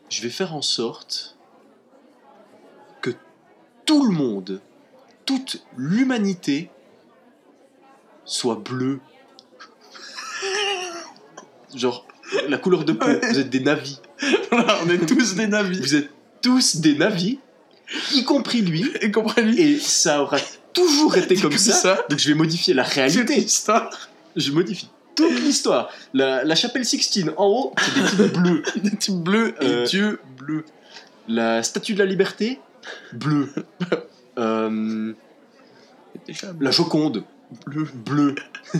[SPEAKER 1] je vais faire en sorte que tout le monde, toute l'humanité, soit bleue. Genre, la couleur de peau, vous êtes des navis.
[SPEAKER 2] On est tous des navis.
[SPEAKER 1] Vous êtes tous des navis, y compris lui.
[SPEAKER 2] Et comprenez
[SPEAKER 1] Et ça aura toujours été comme ça.
[SPEAKER 2] ça.
[SPEAKER 1] Donc je vais modifier la réalité. Je modifie toute l'histoire. La, la chapelle Sixtine en haut, c'est des types bleus.
[SPEAKER 2] Des types bleus et
[SPEAKER 1] Euh,
[SPEAKER 2] Dieu bleu.
[SPEAKER 1] La statue de la liberté, bleu. Euh,
[SPEAKER 2] Déjà
[SPEAKER 1] la Joconde,
[SPEAKER 2] bleu.
[SPEAKER 1] bleu.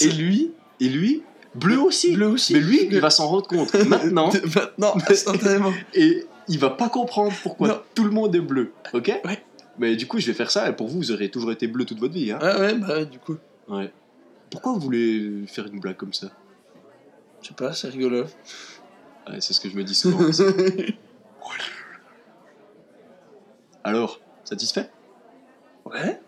[SPEAKER 2] Et lui,
[SPEAKER 1] Et lui, bleu aussi.
[SPEAKER 2] bleu aussi.
[SPEAKER 1] Mais lui, il va s'en rendre compte maintenant.
[SPEAKER 2] Maintenant, instantanément.
[SPEAKER 1] Et il va pas comprendre pourquoi
[SPEAKER 2] Non.
[SPEAKER 1] tout le monde est bleu. Ok?
[SPEAKER 2] Ouais.
[SPEAKER 1] Mais du coup, je vais faire ça. Et pour vous, vous aurez toujours été bleu toute votre vie. Hein
[SPEAKER 2] Ah ouais, bah ouais, du coup.
[SPEAKER 1] ouais. Pourquoi vous voulez faire une blague comme ça?
[SPEAKER 2] Je sais pas, c'est rigolo.
[SPEAKER 1] Ouais, C'est ce que je me dis souvent. Alors, satisfait?
[SPEAKER 2] Ouais.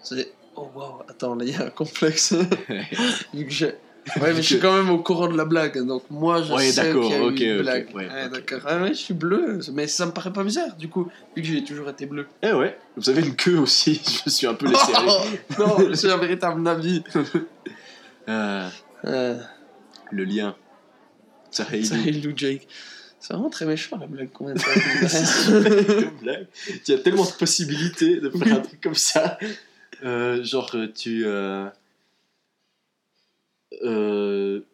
[SPEAKER 2] C'est. Oh waouh, attends, là il y a un complexe. Vu que j'ai. Ouais, mais je suis quand même au courant de la blague, donc moi je
[SPEAKER 1] Ouais,
[SPEAKER 2] sais qu'il y a
[SPEAKER 1] ok,
[SPEAKER 2] une
[SPEAKER 1] ok,
[SPEAKER 2] blague.
[SPEAKER 1] ouais, ok.
[SPEAKER 2] d'accord. Ah ouais, je suis bleu, mais ça me paraît pas bizarre, du coup, vu que j'ai toujours été bleu.
[SPEAKER 1] Eh ouais, vous avez une queue aussi. Je me suis un peu laissé.
[SPEAKER 2] Oh, non, je suis un véritable navi.
[SPEAKER 1] Euh,
[SPEAKER 2] Euh,
[SPEAKER 1] le lien. Ça.
[SPEAKER 2] Lou Jake. C'est vraiment très méchant la blague qu'on vient de faire.
[SPEAKER 1] Il y a tellement de possibilités de faire un truc comme ça. Euh, genre, euh, tu. Euh, euh,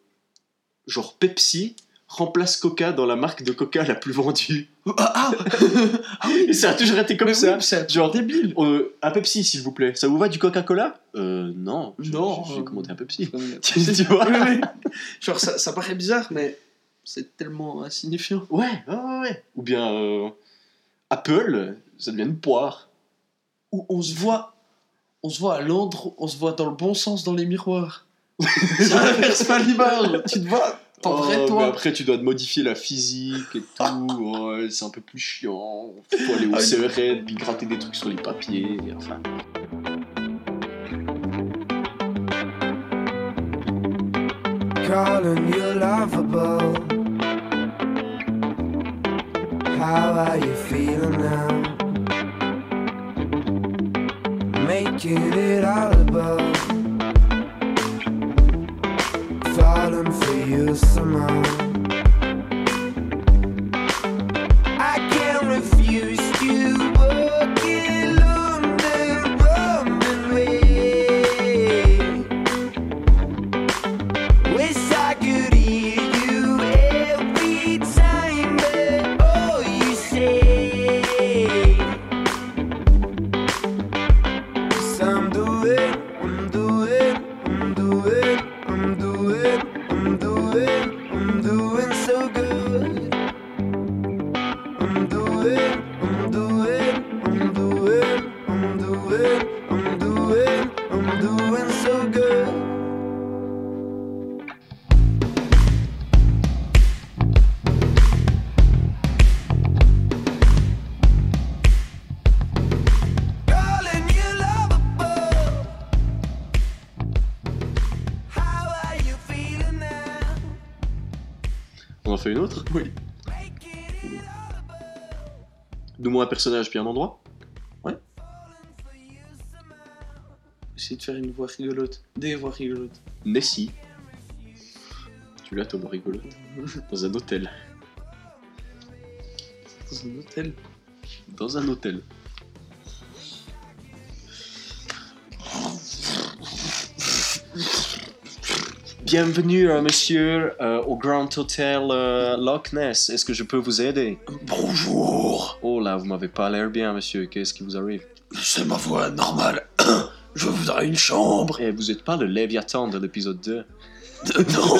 [SPEAKER 1] genre, Pepsi remplace Coca dans la marque de Coca la plus vendue.
[SPEAKER 2] Ah, ah
[SPEAKER 1] Et ça a toujours été comme
[SPEAKER 2] Mais
[SPEAKER 1] ça.
[SPEAKER 2] oui, c'est
[SPEAKER 1] Genre,
[SPEAKER 2] débile.
[SPEAKER 1] euh, un Pepsi, s'il vous plaît. Ça vous va du Coca-Cola? Euh, non. Je-
[SPEAKER 2] Non.
[SPEAKER 1] je- J'ai commandé un Pepsi.
[SPEAKER 2] Oui,
[SPEAKER 1] tu, tu vois
[SPEAKER 2] oui. Genre, ça, ça paraît bizarre, mais c'est tellement insignifiant.
[SPEAKER 1] Ouais, ouais. Ou bien euh, Apple, ça devient une poire.
[SPEAKER 2] Où on se voit, on se voit à l'endroit, on se voit dans le bon sens dans les miroirs. ça inverse pas l'image. Tu te vois, vrai
[SPEAKER 1] Oh, mais
[SPEAKER 2] toi.
[SPEAKER 1] après, tu dois te modifier la physique et tout. Ouais, c'est un peu plus chiant. Faut aller au
[SPEAKER 2] Ah,
[SPEAKER 1] CRN, puis gratter des trucs sur les papiers. Enfin.
[SPEAKER 3] calling you lovable. How are you feeling now? Making it audible. Falling somehow.
[SPEAKER 1] Un personnage, puis un endroit
[SPEAKER 3] somehow.
[SPEAKER 2] Essayer de faire une voix rigolote. Des voix rigolotes.
[SPEAKER 1] Nessie. Tu l'as, Thomas rigolo. Dans un hôtel.
[SPEAKER 2] Dans un hôtel.
[SPEAKER 1] Dans un hôtel. Bienvenue, euh, monsieur, euh, au Grand Hotel euh, Loch Ness. Est-ce que je peux vous aider?
[SPEAKER 2] Bonjour.
[SPEAKER 1] Oh là, vous m'avez pas l'air bien, monsieur. Qu'est-ce qui vous arrive?
[SPEAKER 2] C'est ma voix normale. Je voudrais une chambre.
[SPEAKER 1] Eh, vous êtes pas le Léviathan de l'épisode 2
[SPEAKER 2] Non.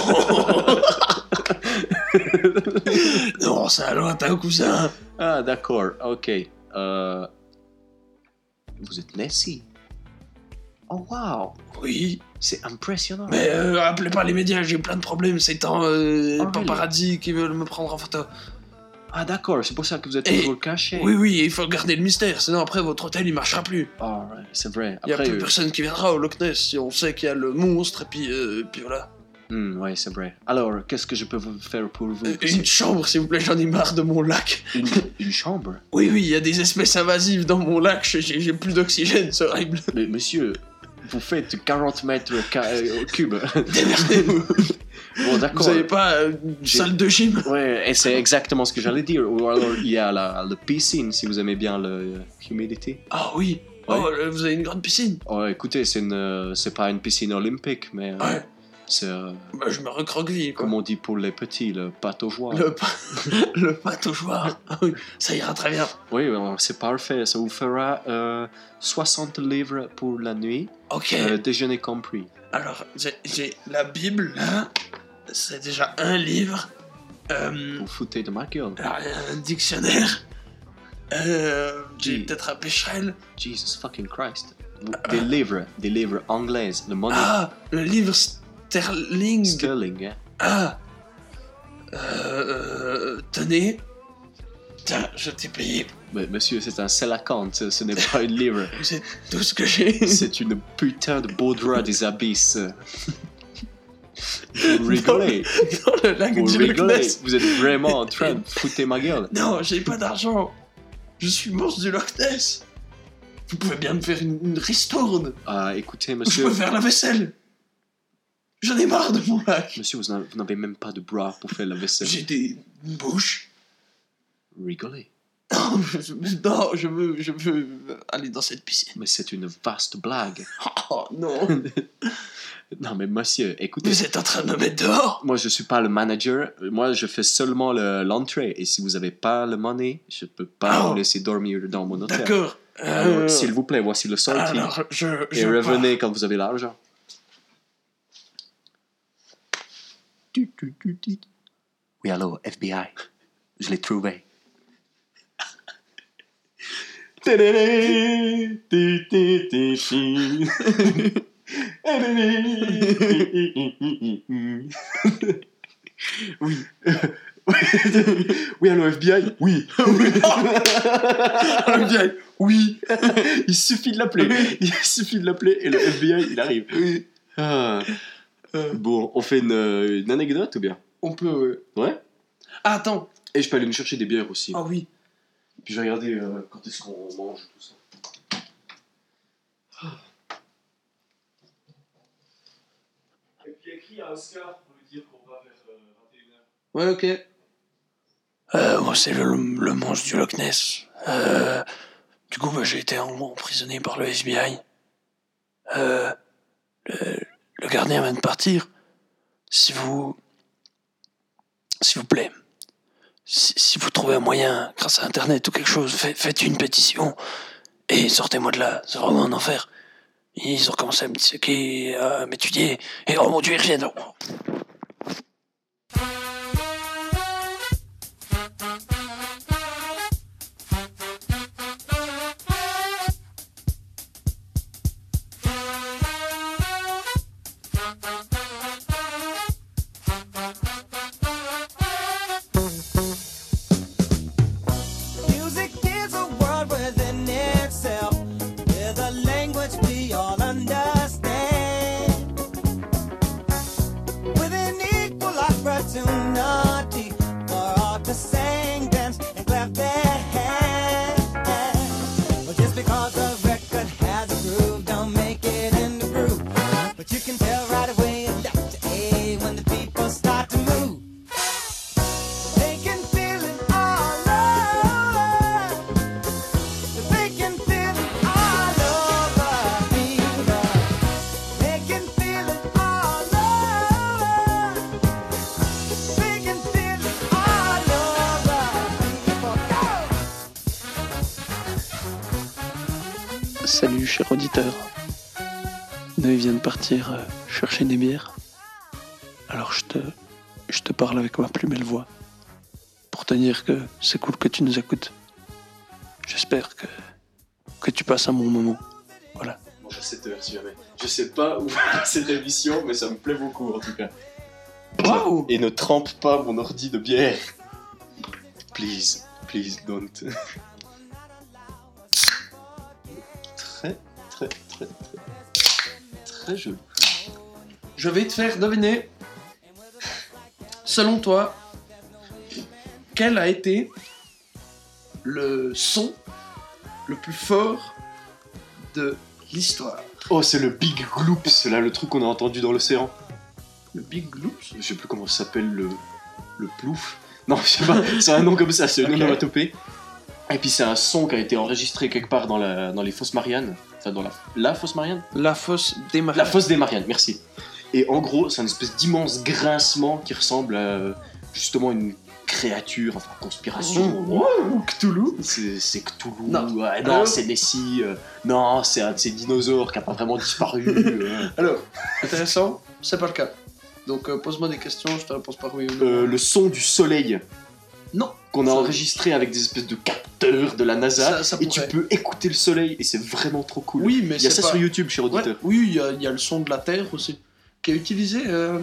[SPEAKER 2] non, c'est un lointain cousin.
[SPEAKER 1] Ah, d'accord, ok. Euh... Vous êtes Nessie Oh, wow
[SPEAKER 2] Oui,
[SPEAKER 1] C'est impressionnant
[SPEAKER 2] mais euh, appelez pas les médias, j'ai plein de problèmes ces temps. Euh,
[SPEAKER 1] Oh,
[SPEAKER 2] paparazzi qui veulent me prendre en photo.
[SPEAKER 1] Ah, d'accord, c'est pour ça que vous êtes
[SPEAKER 2] Et-
[SPEAKER 1] toujours caché.
[SPEAKER 2] Oui, oui, il faut garder le mystère, sinon après votre hôtel il marchera plus.
[SPEAKER 1] Ah, ouais, c'est vrai.
[SPEAKER 2] Il y a plus
[SPEAKER 1] euh,
[SPEAKER 2] personne qui viendra au Loch Ness si on sait qu'il y a le monstre et puis, euh, puis voilà.
[SPEAKER 1] hmm, ouais, c'est vrai. Alors, qu'est-ce que je peux vous faire pour vous?
[SPEAKER 2] Euh, Une chambre s'il vous plaît, j'en ai marre de mon lac.
[SPEAKER 1] Une, une chambre?
[SPEAKER 2] Oui, oui, il y a des espèces invasives dans mon lac, j'ai j'ai plus d'oxygène, c'est horrible.
[SPEAKER 1] Mais monsieur, vous faites 40 mètres euh, cubes.
[SPEAKER 2] Démerdez-vous.
[SPEAKER 1] bon,
[SPEAKER 2] Vous
[SPEAKER 1] d'accord.
[SPEAKER 2] avez pas euh, une salle de gym?
[SPEAKER 1] Ouais, et c'est exactement ce que j'allais dire. Ou alors, il y a la, piscine, si vous aimez bien le humidity.
[SPEAKER 2] Ah oui.
[SPEAKER 1] Ouais.
[SPEAKER 2] Oh, euh, vous avez une grande piscine
[SPEAKER 1] Oh, écoutez, c'est une, euh, c'est pas une piscine olympique, mais euh,
[SPEAKER 2] Ouais.
[SPEAKER 1] Euh,
[SPEAKER 2] Bah, je me recroqueville,
[SPEAKER 1] comme on dit pour les petits, le joies.
[SPEAKER 2] Le, pa... le pataugeoir. Ah ça ira très bien.
[SPEAKER 1] Oui, alors, c'est parfait. Ça vous fera euh, 60 livres pour la nuit,
[SPEAKER 2] Ok.
[SPEAKER 1] euh, déjeuner compris.
[SPEAKER 2] Alors, j'ai- la Bible, là. C'est déjà un livre. Euh,
[SPEAKER 1] Vous foutez de ma gueule.
[SPEAKER 2] alors, un dictionnaire. Euh, j'ai peut-être un pécherel.
[SPEAKER 1] Jesus fucking Christ. Des livres, des livres anglaises, le money
[SPEAKER 2] Ah, le livre sterling.
[SPEAKER 1] sterling, hein.
[SPEAKER 2] Ah. Euh, euh, tenez. Tiens, je t'ai payé.
[SPEAKER 1] Mais monsieur, c'est un selacante, ce ce n'est pas une livre.
[SPEAKER 2] C'est tout ce que j'ai.
[SPEAKER 1] C'est une putain de beau drap des abysses. Vous rigolez,
[SPEAKER 2] Dans le lac
[SPEAKER 1] vous rigolez. Êtes vraiment en train de foutre ma gueule.
[SPEAKER 2] Non, j'ai pas d'argent. Je suis monstre du Loch Ness. Vous pouvez bien me faire une, une ristourne.
[SPEAKER 1] Ah, écoutez,
[SPEAKER 2] Je
[SPEAKER 1] monsieur,
[SPEAKER 2] peux faire la vaisselle. J'en ai marre de mon lac.
[SPEAKER 1] monsieur, vous n'avez n'avez même pas de bras pour faire la vaisselle.
[SPEAKER 2] J'ai des une bouche.
[SPEAKER 1] Rigolez.
[SPEAKER 2] Non, je, non, je veux, je veux aller dans cette piscine.
[SPEAKER 1] Mais c'est une vaste blague.
[SPEAKER 2] Oh non.
[SPEAKER 1] Non, mais monsieur, écoutez.
[SPEAKER 2] Vous êtes en train de me mettre dehors
[SPEAKER 1] Moi, je suis pas le manager. Moi, je fais seulement le- l'entrée. Et si vous avez pas le money, je peux pas
[SPEAKER 2] Oh.
[SPEAKER 1] vous laisser dormir dans mon hôtel.
[SPEAKER 2] D'accord. Euh,
[SPEAKER 1] S'il vous plaît, voici le sortie.
[SPEAKER 2] alors, je,
[SPEAKER 1] Et
[SPEAKER 2] je
[SPEAKER 1] revenez quand vous avez l'argent. Tu, tu, tu, tu. Oui, allô, FBI. Je l'ai trouvé. Oui. oui, allô, FBI Oui. Oui. Il suffit de l'appeler. Il suffit de l'appeler et le FBI, il arrive.
[SPEAKER 2] Oui.
[SPEAKER 1] Ah.
[SPEAKER 2] Euh.
[SPEAKER 1] Bon, on fait une, une anecdote ou bien?
[SPEAKER 2] On peut. ouais.
[SPEAKER 1] Ouais.
[SPEAKER 2] Ah, attends.
[SPEAKER 1] Et je peux aller nous chercher des bières aussi.
[SPEAKER 2] Ah oui.
[SPEAKER 1] Puis je vais regarder euh, quand est-ce qu'on mange tout ça. Et puis écris à Oscar pour lui dire qu'on va vers 21h.
[SPEAKER 2] Ouais, ok. Euh, moi, c'est le, le monstre du Loch Ness. Euh, du coup, bah, j'ai été emprisonné par le FBI. Euh, le, le gardien vient de partir. Si vous... S'il vous plaît, si, vous trouvez un moyen, grâce à Internet ou quelque chose, fait- faites une pétition et sortez-moi de là. C'est vraiment un enfer. Ils ont commencé à me disséquer, à m'étudier, et oh mon dieu, ils reviennent. Partir euh, chercher des bières. Alors je te, je te parle avec ma plus belle voix. Pour te dire que c'est cool que tu nous écoutes. J'espère que, que tu passes un bon moment. Voilà.
[SPEAKER 1] Mange à 7 heures si jamais. Je sais pas où va cette émission, mais ça me plaît beaucoup en tout cas. Et ne trempe pas mon ordi de bière. Please, please don't. Très, très, très, très, très joli.
[SPEAKER 2] Je vais te faire deviner, selon toi, quel a été le son le plus fort de l'histoire
[SPEAKER 1] Oh, c'est le Big Gloops, là, le truc qu'on a entendu dans l'océan.
[SPEAKER 2] Le Big Gloops?
[SPEAKER 1] Je sais plus comment ça s'appelle, le. le plouf. Non, je sais pas, c'est un nom comme ça, c'est une
[SPEAKER 2] Ok.
[SPEAKER 1] onomatopée. Et puis c'est un son qui a été enregistré quelque part dans, la, dans les fosses Mariannes. Enfin, dans la, la fosse Marianne
[SPEAKER 2] La fosse des
[SPEAKER 1] La
[SPEAKER 2] Mariannes.
[SPEAKER 1] fosse des Mariannes, merci. Et en gros, c'est une espèce d'immense grincement qui ressemble à justement une créature, enfin conspiration.
[SPEAKER 2] Ouh, Cthulhu
[SPEAKER 1] C'est Cthulhu,
[SPEAKER 2] Non.
[SPEAKER 1] ouais, non, c'est Nessie, euh, non, c'est un de ces dinosaures qui a pas vraiment disparu. euh.
[SPEAKER 2] Alors, intéressant, c'est pas le cas. Donc euh, pose-moi des questions, je te réponds par oui ou non.
[SPEAKER 1] Euh, le son du soleil
[SPEAKER 2] Non.
[SPEAKER 1] Qu'on a enregistré avec des espèces de capteurs de la NASA,
[SPEAKER 2] Ça- ça
[SPEAKER 1] et tu peux écouter le soleil, et c'est vraiment trop cool.
[SPEAKER 2] Oui, mais
[SPEAKER 1] Il y a ça
[SPEAKER 2] pas...
[SPEAKER 1] sur YouTube, cher
[SPEAKER 2] Ouais,
[SPEAKER 1] auditeur.
[SPEAKER 2] oui, il y, a- il y a le son de la Terre aussi, qui est utilisé. euh,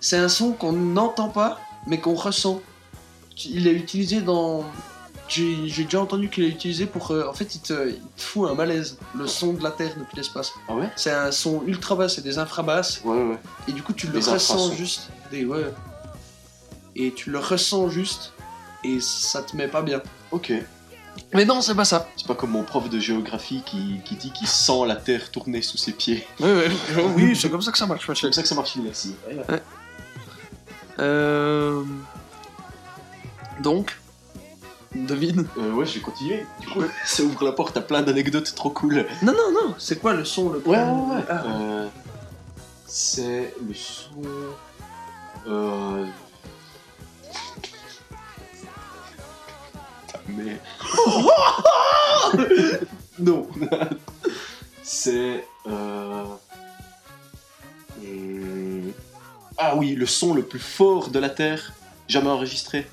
[SPEAKER 2] c'est un son qu'on n'entend pas, mais qu'on ressent. Il est utilisé dans. J'ai déjà entendu qu'il est utilisé pour. euh, en fait, il te, il te fout un malaise, le son de la Terre depuis l'espace.
[SPEAKER 1] Ah ouais?
[SPEAKER 2] C'est un son ultra bas, c'est des infrabasses,
[SPEAKER 1] Ouais, ouais.
[SPEAKER 2] et du coup, tu le
[SPEAKER 1] Des
[SPEAKER 2] ressens juste. Des, ouais. Et tu le ressens juste, et ça te met pas bien.
[SPEAKER 1] Ok.
[SPEAKER 2] Mais non, c'est pas ça.
[SPEAKER 1] C'est pas comme mon prof de géographie qui, qui dit qu'il sent la Terre tourner sous ses pieds.
[SPEAKER 2] Ouais, ouais. oui, c'est comme ça que ça marche,
[SPEAKER 1] C'est comme ça que ça marche, merci.
[SPEAKER 2] Euh... Donc, Devine.
[SPEAKER 1] Euh, ouais, je vais continuer. Du coup, ça ouvre la porte à plein d'anecdotes trop cool.
[SPEAKER 2] Non, non, non. C'est quoi le son le plus... Ah.
[SPEAKER 1] Euh, c'est le son. Euh. Mère. non. c'est. Euh... hum, Ah oui, le son le plus fort de la Terre jamais enregistré.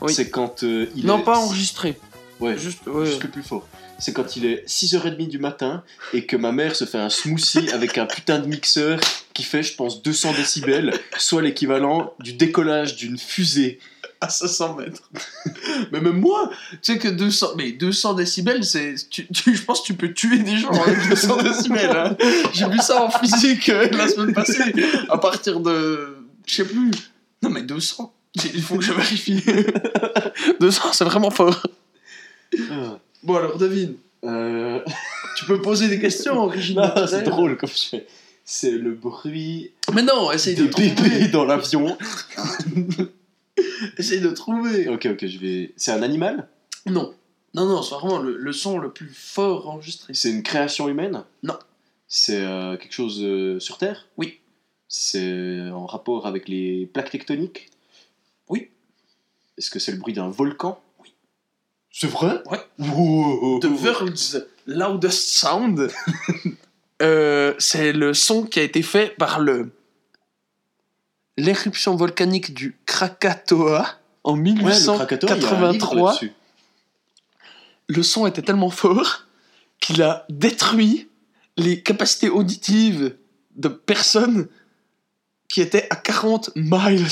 [SPEAKER 2] Oui.
[SPEAKER 1] C'est quand euh, il
[SPEAKER 2] Non,
[SPEAKER 1] est-
[SPEAKER 2] pas enregistré.
[SPEAKER 1] Ouais,
[SPEAKER 2] Juste, ouais.
[SPEAKER 1] juste le plus fort. C'est quand il est 6h30 du matin et que ma mère se fait un smoothie avec un putain de mixeur qui fait, je pense, 200 décibels, soit l'équivalent du décollage d'une fusée.
[SPEAKER 2] À 500 mètres. mais même moi, tu sais que 200, mais 200 décibels, c'est, tu, tu- je pense que tu peux tuer des gens avec 200 décibels. hein. J'ai vu ça en physique euh, la semaine passée. À partir de, je sais plus. Non mais 200. Il faut que je vérifie. 200, c'est vraiment fort. Bon alors devine.
[SPEAKER 1] Euh,
[SPEAKER 2] Tu peux poser des questions originales.
[SPEAKER 1] non, c'est drôle comme je fais. C'est le bruit
[SPEAKER 2] Mais non, essaye de
[SPEAKER 1] des bébés dans l'avion.
[SPEAKER 2] Essaye de trouver.
[SPEAKER 1] Ok, ok, je vais. C'est un animal?
[SPEAKER 2] Non. Non, non, c'est vraiment le, le son le plus fort enregistré.
[SPEAKER 1] C'est une création humaine?
[SPEAKER 2] Non.
[SPEAKER 1] C'est euh, quelque chose euh, sur Terre?
[SPEAKER 2] Oui.
[SPEAKER 1] C'est en rapport avec les plaques tectoniques?
[SPEAKER 2] Oui.
[SPEAKER 1] Est-ce que c'est le bruit d'un volcan?
[SPEAKER 2] Oui.
[SPEAKER 1] C'est vrai?
[SPEAKER 2] Ouais.
[SPEAKER 1] Wow.
[SPEAKER 2] The World's Loudest Sound, euh, c'est le son qui a été fait par le l'éruption volcanique du Krakatoa en
[SPEAKER 1] Ouais, le Krakatoa, il y a un livre
[SPEAKER 2] 1883.
[SPEAKER 1] là-dessus.
[SPEAKER 2] le son était tellement fort qu'il a détruit les capacités auditives de personnes qui étaient à 40 miles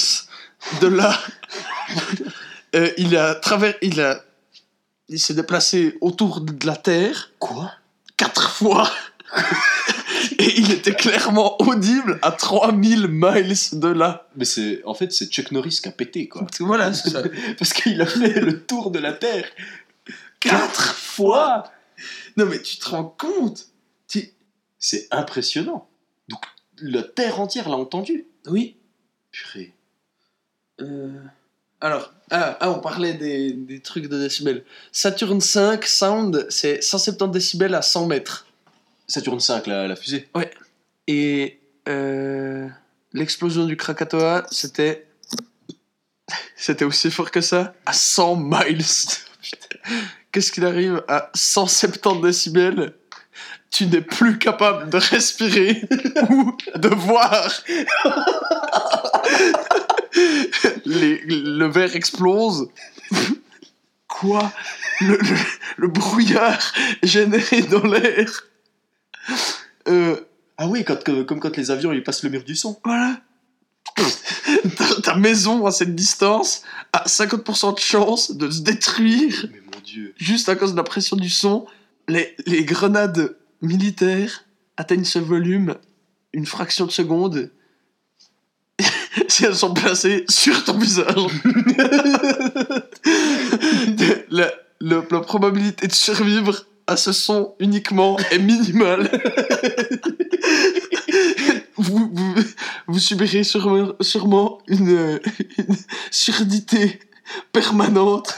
[SPEAKER 2] de là. Euh, il a travers, il a, il s'est déplacé autour de la Terre
[SPEAKER 1] Quoi?
[SPEAKER 2] quatre fois. Et il était clairement audible à 3000 miles de là.
[SPEAKER 1] Mais c'est en fait c'est Chuck Norris qui a pété quoi.
[SPEAKER 2] Voilà, c'est ça.
[SPEAKER 1] Parce qu'il a fait le tour de la Terre
[SPEAKER 2] Quatre fois Non mais tu te rends compte?
[SPEAKER 1] C'est impressionnant. Donc la Terre entière l'a entendu.
[SPEAKER 2] Oui.
[SPEAKER 1] Purée.
[SPEAKER 2] Euh, Alors, ah, ah, on parlait des, des trucs de décibels. Saturn 5 Sound, c'est 170 décibels à 100 mètres.
[SPEAKER 1] Saturne 5 la, la fusée.
[SPEAKER 2] Et euh, l'explosion du Krakatoa, c'était. C'était aussi fort que ça, à 100 miles. Qu'est-ce qu'il arrive à 170 décibels? Tu n'es plus capable de respirer ou de voir. Le verre explose. Quoi? Le- le brouillard généré dans l'air. Euh,
[SPEAKER 1] Ah oui, quand, comme quand les avions ils passent le mur du son.
[SPEAKER 2] voilà. ta, ta maison à cette distance a 50% de chance de se détruire
[SPEAKER 1] Mais mon dieu.
[SPEAKER 2] juste à cause de la pression du son. Les, les grenades militaires atteignent ce volume une fraction de seconde si elles sont placées sur ton visage. la, la- la probabilité de survivre à ce son uniquement est minimale. vous, vous, vous subirez sûrement, sûrement une, une surdité permanente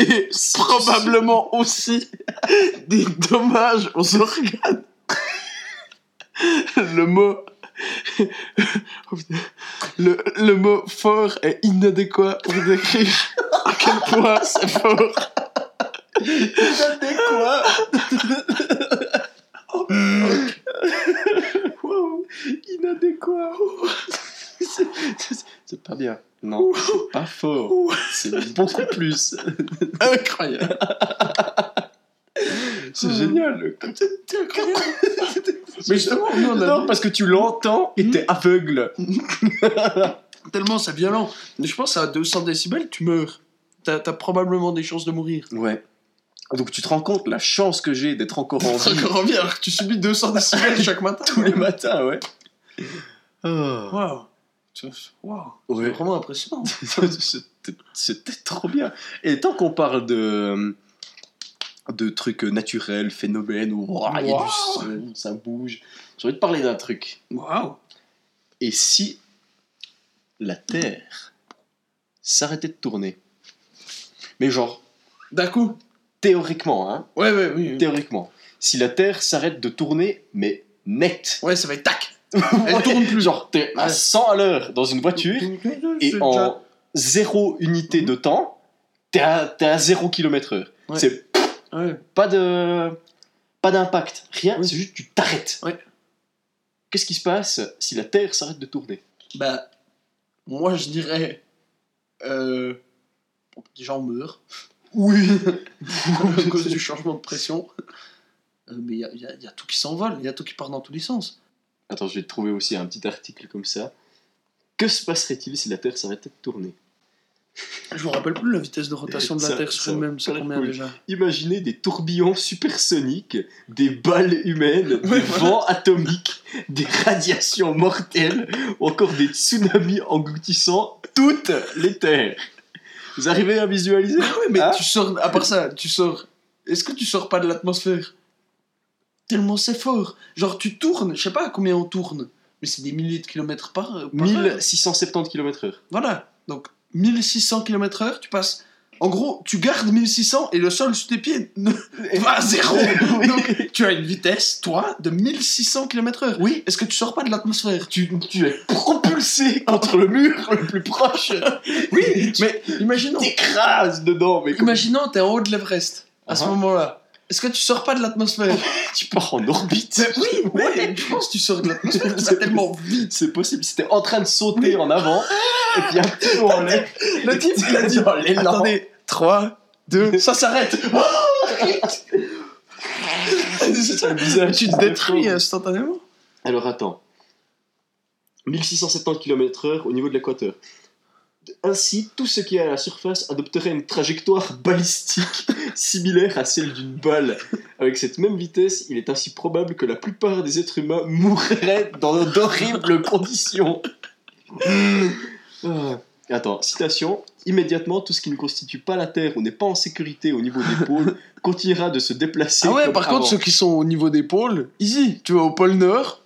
[SPEAKER 2] et probablement aussi des dommages aux organes. Le mot. Le, le mot fort est inadéquat pour décrire à quel point c'est fort.
[SPEAKER 1] Quoi
[SPEAKER 2] Wow.
[SPEAKER 1] Inadéquat. C'est- pas bien. Non, c'est pas fort. C'est beaucoup plus.
[SPEAKER 2] Incroyable.
[SPEAKER 1] C'est génial.
[SPEAKER 2] Mais justement, nous on a
[SPEAKER 1] Non, parce que tu l'entends et t'es aveugle.
[SPEAKER 2] tellement c'est violent. Je pense à 200 décibels, tu meurs. T'as t'as probablement des chances de mourir.
[SPEAKER 1] Ouais. Donc tu te rends compte la chance que j'ai d'être encore en vie
[SPEAKER 2] Encore en vie alors que tu subis 200 décibels chaque matin.
[SPEAKER 1] tous les matins, ouais. Ah.
[SPEAKER 2] Waouh. Waouh. C'est vraiment impressionnant.
[SPEAKER 1] C'était trop bien. Et tant qu'on parle de de trucs naturels, phénomènes où ouah, il y a
[SPEAKER 2] Wow.
[SPEAKER 1] du son, ça bouge, j'ai envie de parler d'un truc.
[SPEAKER 2] Waouh.
[SPEAKER 1] Et si la Terre s'arrêtait de tourner? Mais genre,
[SPEAKER 2] D'un coup
[SPEAKER 1] Théoriquement, hein.
[SPEAKER 2] Ouais, ouais, oui. oui.
[SPEAKER 1] Théoriquement. Si la Terre s'arrête de tourner, mais net.
[SPEAKER 2] Ouais, ça va être tac
[SPEAKER 1] Elle
[SPEAKER 2] tourne plus.
[SPEAKER 1] Genre, t'es à
[SPEAKER 2] Ouais.
[SPEAKER 1] 100 à l'heure dans une voiture, et en
[SPEAKER 2] déjà-
[SPEAKER 1] zéro unité
[SPEAKER 2] Mhm.
[SPEAKER 1] de temps, t'es à, t'es à 0 km heure.
[SPEAKER 2] Ouais.
[SPEAKER 1] C'est
[SPEAKER 2] Ouais.
[SPEAKER 1] pas de pas d'impact, rien,
[SPEAKER 2] Oui.
[SPEAKER 1] c'est juste tu t'arrêtes.
[SPEAKER 2] Ouais.
[SPEAKER 1] Qu'est-ce qui se passe si la Terre s'arrête de tourner?
[SPEAKER 2] Bah, moi je dirais. Euh. déjà on meurt.
[SPEAKER 1] Oui.
[SPEAKER 2] à cause du changement de pression. Euh, mais il y a, y a- y a tout qui s'envole, il y a tout qui part dans tous les sens.
[SPEAKER 1] Attends, je vais te trouver aussi un petit article comme ça. Que se passerait-il si la Terre s'arrêtait de tourner?
[SPEAKER 2] Je me rappelle plus la vitesse de rotation de la
[SPEAKER 1] Ça-
[SPEAKER 2] Terre sur elle-même,
[SPEAKER 1] ça
[SPEAKER 2] c'est combien
[SPEAKER 1] cool.
[SPEAKER 2] déjà?
[SPEAKER 1] Imaginez des tourbillons supersoniques, des balles humaines, des
[SPEAKER 2] voilà.
[SPEAKER 1] vents atomiques, des radiations mortelles, ou encore des tsunamis engloutissant toutes les terres. Vous arrivez à visualiser
[SPEAKER 2] Ah ouais, mais
[SPEAKER 1] Hein
[SPEAKER 2] tu sors, à part ça, tu sors. Est-ce que tu sors pas de l'atmosphère? Tellement c'est fort. Genre tu tournes, je sais pas à combien on tourne, mais c'est des milliers de kilomètres par, par heure.
[SPEAKER 1] 1670 km/h.
[SPEAKER 2] Voilà, donc 1600 km/h, tu passes. En gros, tu gardes 1600 et le sol sous tes pieds ne- va à zéro.
[SPEAKER 1] Oui.
[SPEAKER 2] Donc, tu as une vitesse, toi, de 1600 km/h.
[SPEAKER 1] Oui.
[SPEAKER 2] Est-ce que tu sors pas de l'atmosphère?
[SPEAKER 1] Tu, tu es propulsé contre le mur le plus proche.
[SPEAKER 2] Oui, mais imaginons,
[SPEAKER 1] T'écrases dedans, mais comme
[SPEAKER 2] imaginons, t'es en haut de l'Everest à ce
[SPEAKER 1] Uh-huh.
[SPEAKER 2] moment-là. Est-ce que tu sors pas de l'atmosphère?
[SPEAKER 1] Tu pars en orbite.
[SPEAKER 2] Mais Oui, ouais, je pense que tu sors de l'atmosphère, c'est tellement vite.
[SPEAKER 1] C'est possible. C'était en train de sauter en avant, et puis un petit en l'air.
[SPEAKER 2] Le type, il a dit. Attendez, 3, 2, ça s'arrête.
[SPEAKER 1] C'est bizarre.
[SPEAKER 2] tu te détruis instantanément.
[SPEAKER 1] Alors attends. 1670 km/h au niveau de l'équateur. Ainsi, tout ce qui est à la surface adopterait une trajectoire balistique similaire à celle d'une balle. Avec cette même vitesse, il est ainsi probable que la plupart des êtres humains mourraient dans d'horribles conditions. Ah. Attends, citation. Immédiatement, tout ce qui ne constitue pas la Terre ou n'est pas en sécurité au niveau des pôles continuera de se déplacer.
[SPEAKER 2] Ah ouais,
[SPEAKER 1] comme
[SPEAKER 2] par contre, ceux qui sont au niveau des pôles, easy. Tu vas au pôle Nord.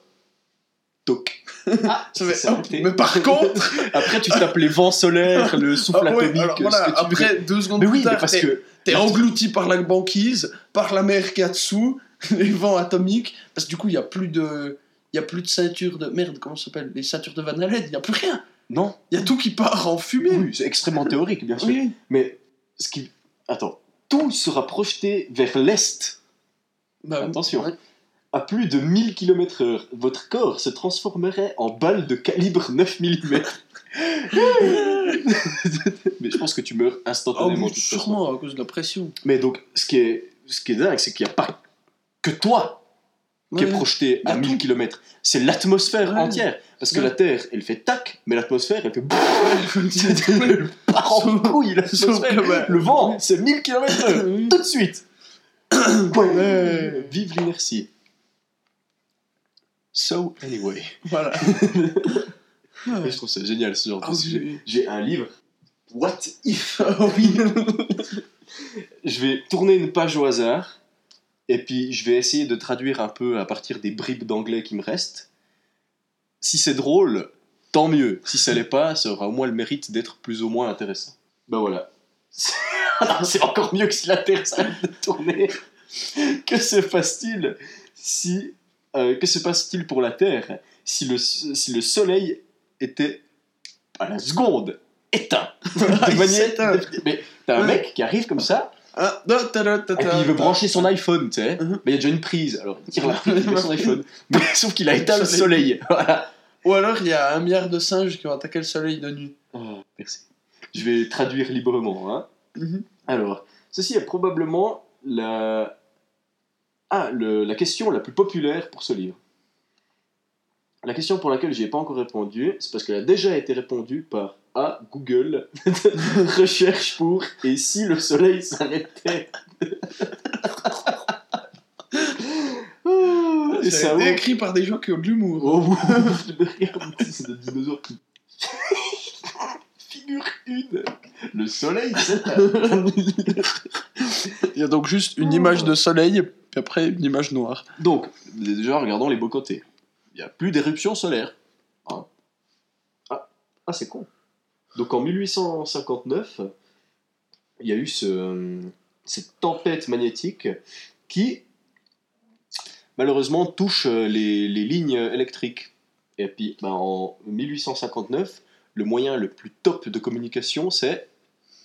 [SPEAKER 1] Toc. Ah,
[SPEAKER 2] ça hop, mais par contre,
[SPEAKER 1] Après, tu tapes les vents solaires, le souffle
[SPEAKER 2] Ah ouais,
[SPEAKER 1] atomique. ce
[SPEAKER 2] voilà,
[SPEAKER 1] que tu veux.
[SPEAKER 2] après deux secondes
[SPEAKER 1] Mais
[SPEAKER 2] plus
[SPEAKER 1] oui,
[SPEAKER 2] tard,
[SPEAKER 1] parce
[SPEAKER 2] t'es-
[SPEAKER 1] que.
[SPEAKER 2] t'es englouti par la banquise, par la mer qu'il y a dessous, les vents atomiques, parce que du coup, il y a plus de, il y a plus de ceinture de merde, comment ça s'appelle, les ceintures de Van Allen, il y a plus rien.
[SPEAKER 1] Non,
[SPEAKER 2] Il y a tout qui part en fumée.
[SPEAKER 1] oui, c'est extrêmement théorique, bien sûr.
[SPEAKER 2] Oui.
[SPEAKER 1] Mais ce qui. Attends, tout sera projeté vers l'est
[SPEAKER 2] Bah,
[SPEAKER 1] Attention.
[SPEAKER 2] ouais.
[SPEAKER 1] à plus de 1000 km/h. Votre corps se transformerait en balle de calibre 9 mm. Mais je pense que tu meurs
[SPEAKER 2] Oh,
[SPEAKER 1] instantanément. façon.
[SPEAKER 2] sûrement à cause de la pression.
[SPEAKER 1] Mais donc, ce qui est, ce qui est dingue, c'est qu'il n'y a pas que toi qui est projeté à
[SPEAKER 2] a
[SPEAKER 1] 1000
[SPEAKER 2] tout.
[SPEAKER 1] km. C'est l'atmosphère
[SPEAKER 2] Ouais.
[SPEAKER 1] entière. Parce que
[SPEAKER 2] Ouais.
[SPEAKER 1] la Terre, elle fait tac, mais l'atmosphère, elle fait elle part en couille, l'atmosphère. Le vent, c'est 1000 km tout de suite. Vive l'inertie. So, anyway.
[SPEAKER 2] Voilà.
[SPEAKER 1] Et je trouve ça génial ce genre
[SPEAKER 2] Ah
[SPEAKER 1] de sujet.
[SPEAKER 2] oui.
[SPEAKER 1] J'ai un livre. What if?
[SPEAKER 2] Ah oui.
[SPEAKER 1] Je vais tourner une page au hasard. Et puis je vais essayer de traduire un peu à partir des bribes d'anglais qui me restent. Si c'est drôle, tant mieux. Si ça l'est pas, ça aura au moins le mérite d'être plus ou moins intéressant. Ben voilà. C'est encore mieux que si la Terre s'arrête de tourner. Que se passe-t-il si euh, que se passe-t-il pour la Terre si le, si le Soleil était à la seconde éteint? De manière mais t'as un
[SPEAKER 2] Ouais.
[SPEAKER 1] mec qui arrive comme ça
[SPEAKER 2] Ah, da, da,
[SPEAKER 1] et puis il veut
[SPEAKER 2] ta.
[SPEAKER 1] brancher son iPhone, tu sais.
[SPEAKER 2] Mhm.
[SPEAKER 1] Mais il y a déjà une prise. Alors il tire la prise, met son iPhone. Mais sauf qu'il a éteint le soleil. Voilà.
[SPEAKER 2] Ou alors il y a un milliard de singes qui ont attaqué le soleil de nuit.
[SPEAKER 1] Oh, merci. Je vais traduire librement. Hein.
[SPEAKER 2] Mhm.
[SPEAKER 1] Alors, ceci est probablement la... Ah, le- la question la plus populaire pour ce livre. La question pour laquelle je n'ai pas encore répondu, c'est parce qu'elle a déjà été répondue par A. Google. Recherche pour Et si le soleil s'arrêtait Oh, Et
[SPEAKER 2] Ça
[SPEAKER 1] ça
[SPEAKER 2] a été
[SPEAKER 1] ouvre-
[SPEAKER 2] écrit par des gens qui ont de l'humour.
[SPEAKER 1] Oh, c'est le dinosaure qui. Figure une Le soleil
[SPEAKER 2] Il y a donc juste une image de soleil, puis après une image noire.
[SPEAKER 1] Donc, déjà, regardons les beaux côtés. Il n'y a plus d'éruption solaire. Hein. Ah, ah c'est con. Donc en 1859, il y a eu ce, cette tempête magnétique qui, malheureusement, touche euh, les, les lignes électriques. Et puis, ben, en 1859, le moyen le plus top de communication, c'est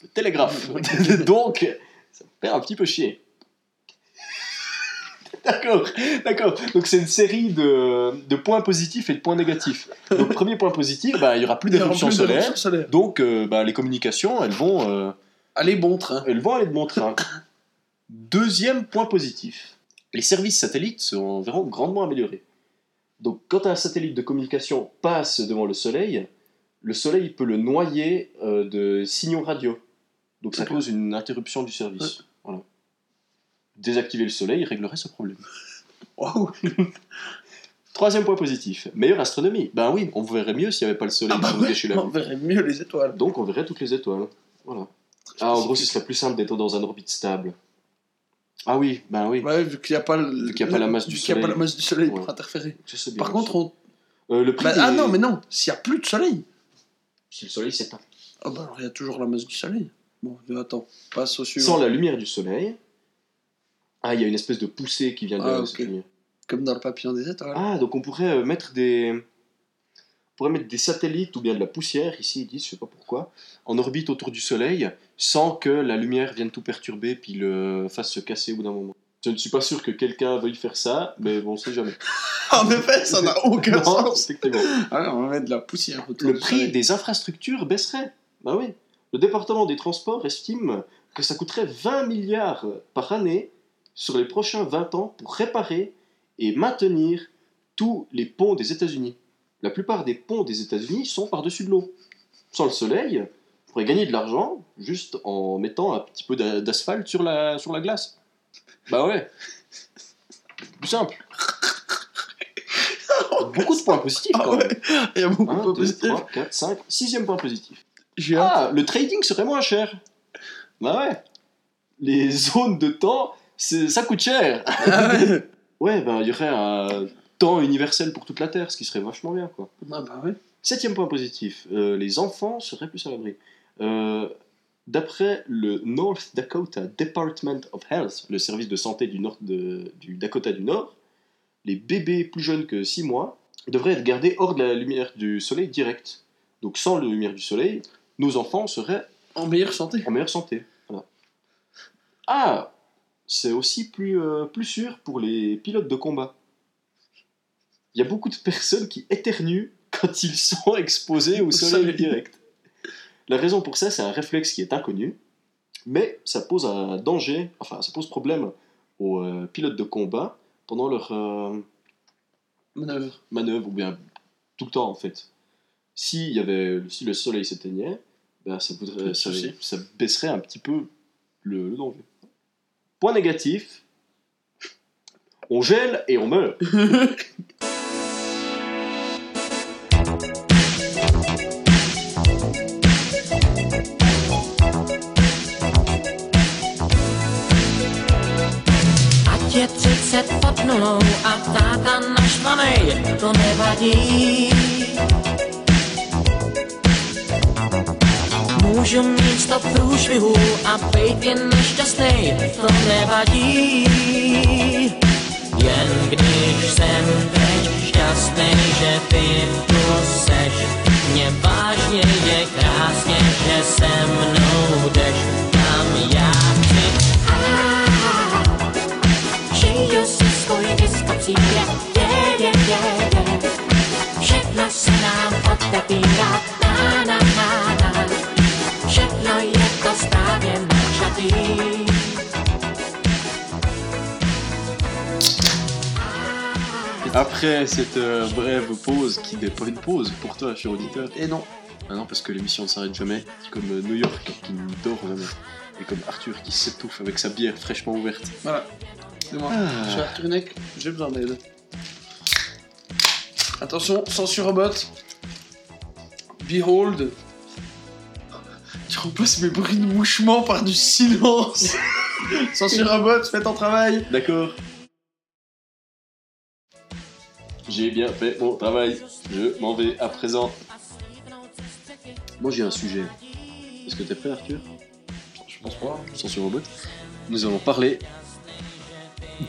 [SPEAKER 1] le télégraphe. Donc, ça me fait un petit peu chier. D'accord, d'accord. Donc c'est une série de, de points positifs et de points négatifs. Donc premier point positif, bah, il n'y aura plus d'éruption solaire. Donc euh, bah, les communications, elles vont, euh,
[SPEAKER 2] Allez, bon train.
[SPEAKER 1] elles vont aller de bon train. Deuxième point positif, les services satellites seront verront grandement améliorés. Donc quand un satellite de communication passe devant le Soleil, le Soleil peut le noyer euh, de signaux radio. Donc ça cause une interruption du service. Voilà. Désactiver le Soleil réglerait ce problème.
[SPEAKER 2] Waouh.
[SPEAKER 1] Troisième point positif, meilleure astronomie. Ben oui, on verrait mieux s'il n'y avait pas le Soleil
[SPEAKER 2] Ah bah ouais, on verrait mieux les étoiles.
[SPEAKER 1] Donc on verrait toutes les étoiles. Voilà. Ah, en gros, ce serait plus simple d'être dans un orbite stable. Ah oui, ben oui.
[SPEAKER 2] Ouais, vu qu'il n'y a pas, le-
[SPEAKER 1] a la masse du
[SPEAKER 2] vu qu'il y a pas
[SPEAKER 1] soleil.
[SPEAKER 2] la masse du soleil pour interférer.
[SPEAKER 1] Bien,
[SPEAKER 2] Par contre, on...
[SPEAKER 1] Euh, le prix
[SPEAKER 2] bah,
[SPEAKER 1] des-
[SPEAKER 2] ah non, mais non, s'il n'y a plus de soleil.
[SPEAKER 1] Si le Soleil s'éteint.
[SPEAKER 2] Ah bah alors il y a toujours la masse du soleil. Bon, attends, passe au suivant.
[SPEAKER 1] Sans la lumière du Soleil, ah, il y a une espèce de poussée qui vient de
[SPEAKER 2] Ah,
[SPEAKER 1] cette
[SPEAKER 2] ok.
[SPEAKER 1] lumière.
[SPEAKER 2] Comme dans le papillon des étoiles.
[SPEAKER 1] Ah, donc on pourrait euh, mettre des... On pourrait mettre des satellites ou bien de la poussière, ici ils disent, je sais pas pourquoi, en orbite autour du Soleil, sans que la lumière vienne tout perturber puis le fasse se casser au bout d'un moment. Je ne suis pas sûr que quelqu'un veuille faire ça, mais bon, on sait jamais.
[SPEAKER 2] en effet, ça n'a aucun
[SPEAKER 1] Non,
[SPEAKER 2] sens.
[SPEAKER 1] effectivement.
[SPEAKER 2] Ah, on va mettre de la poussière autour
[SPEAKER 1] Le
[SPEAKER 2] du
[SPEAKER 1] prix
[SPEAKER 2] soleil.
[SPEAKER 1] des infrastructures baisserait. Bah oui. Le département des transports estime que ça coûterait 20 milliards par année sur les prochains 20 ans pour réparer et maintenir tous les ponts des États-Unis. La plupart des ponts des États-Unis sont par-dessus de l'eau. Sans le soleil, on pourrait gagner de l'argent juste en mettant un petit peu d'a- d'asphalte sur la, sur la glace. Bah ouais. Plus simple. Beaucoup de points positifs
[SPEAKER 2] Ah
[SPEAKER 1] quand même.
[SPEAKER 2] ouais, il y a beaucoup
[SPEAKER 1] 1,
[SPEAKER 2] de
[SPEAKER 1] 2,
[SPEAKER 2] positifs.
[SPEAKER 1] 3, 4, 5, sixième point positif.
[SPEAKER 2] Hâte.
[SPEAKER 1] Ah, le trading serait moins cher. Bah ouais. Les zones de temps, ça coûte cher.
[SPEAKER 2] Ah ouais.
[SPEAKER 1] Ouais, ben il y aurait un temps universel pour toute la Terre, ce qui serait vachement bien, quoi.
[SPEAKER 2] Ah bah ouais.
[SPEAKER 1] Septième point positif, euh, les enfants seraient plus à l'abri. Euh, D'après le North Dakota Department of Health, le service de santé du, nord de- du Dakota du Nord, les bébés plus jeunes que 6 mois devraient être gardés hors de la lumière du soleil direct. Donc sans la lumière du soleil, nos enfants seraient
[SPEAKER 2] En meilleure santé.
[SPEAKER 1] en meilleure santé. Voilà. Ah C'est aussi plus, euh, plus sûr pour les pilotes de combat. Il y a beaucoup de personnes qui éternuent quand ils sont exposés au soleil direct. La raison pour ça, c'est un réflexe qui est inconnu, mais ça pose un danger, enfin ça pose problème aux euh, pilotes de combat pendant leur euh,
[SPEAKER 2] Manœuvre.
[SPEAKER 1] manœuvre, ou bien tout le temps en fait. Si, y avait, si le soleil s'éteignait, ben, ça, voudrait, ça, baisserait un petit peu le, le danger. Point négatif, on gèle et on meurt.
[SPEAKER 4] Ať je 30 pod nulou a táta naštvanej, to nevadí. Můžu mít sto průšvihů a být jen nešťastnej, to nevadí. Jen když jsem teď šťastnej, že ty tu seš, mě vážně je krásně, že se mnou jdeš, tam já chci. Žiju si svůj disco přijde, je, je, je, je. Všechno se nám otevírá,
[SPEAKER 1] Après cette euh, brève pause, qui n'est pas une pause pour toi, cher auditeur,
[SPEAKER 2] Et non.
[SPEAKER 1] ah non, parce que l'émission ne s'arrête jamais, comme euh, New York qui ne dort jamais, et comme Arthur qui s'étouffe avec sa bière fraîchement ouverte.
[SPEAKER 2] Voilà. C'est moi.
[SPEAKER 1] Ah.
[SPEAKER 2] Je suis Arthur Neck, j'ai besoin d'aide. Attention, censure robot. Behold. Tu remplaces mes bruits de mouchement par du silence. censure robot, fais ton travail.
[SPEAKER 1] D'accord. J'ai bien fait mon travail. Je m'en vais à présent. Moi j'ai un sujet. Est-ce que t'es prêt Arthur?
[SPEAKER 2] Je pense pas.
[SPEAKER 1] Censure robot nous allons parler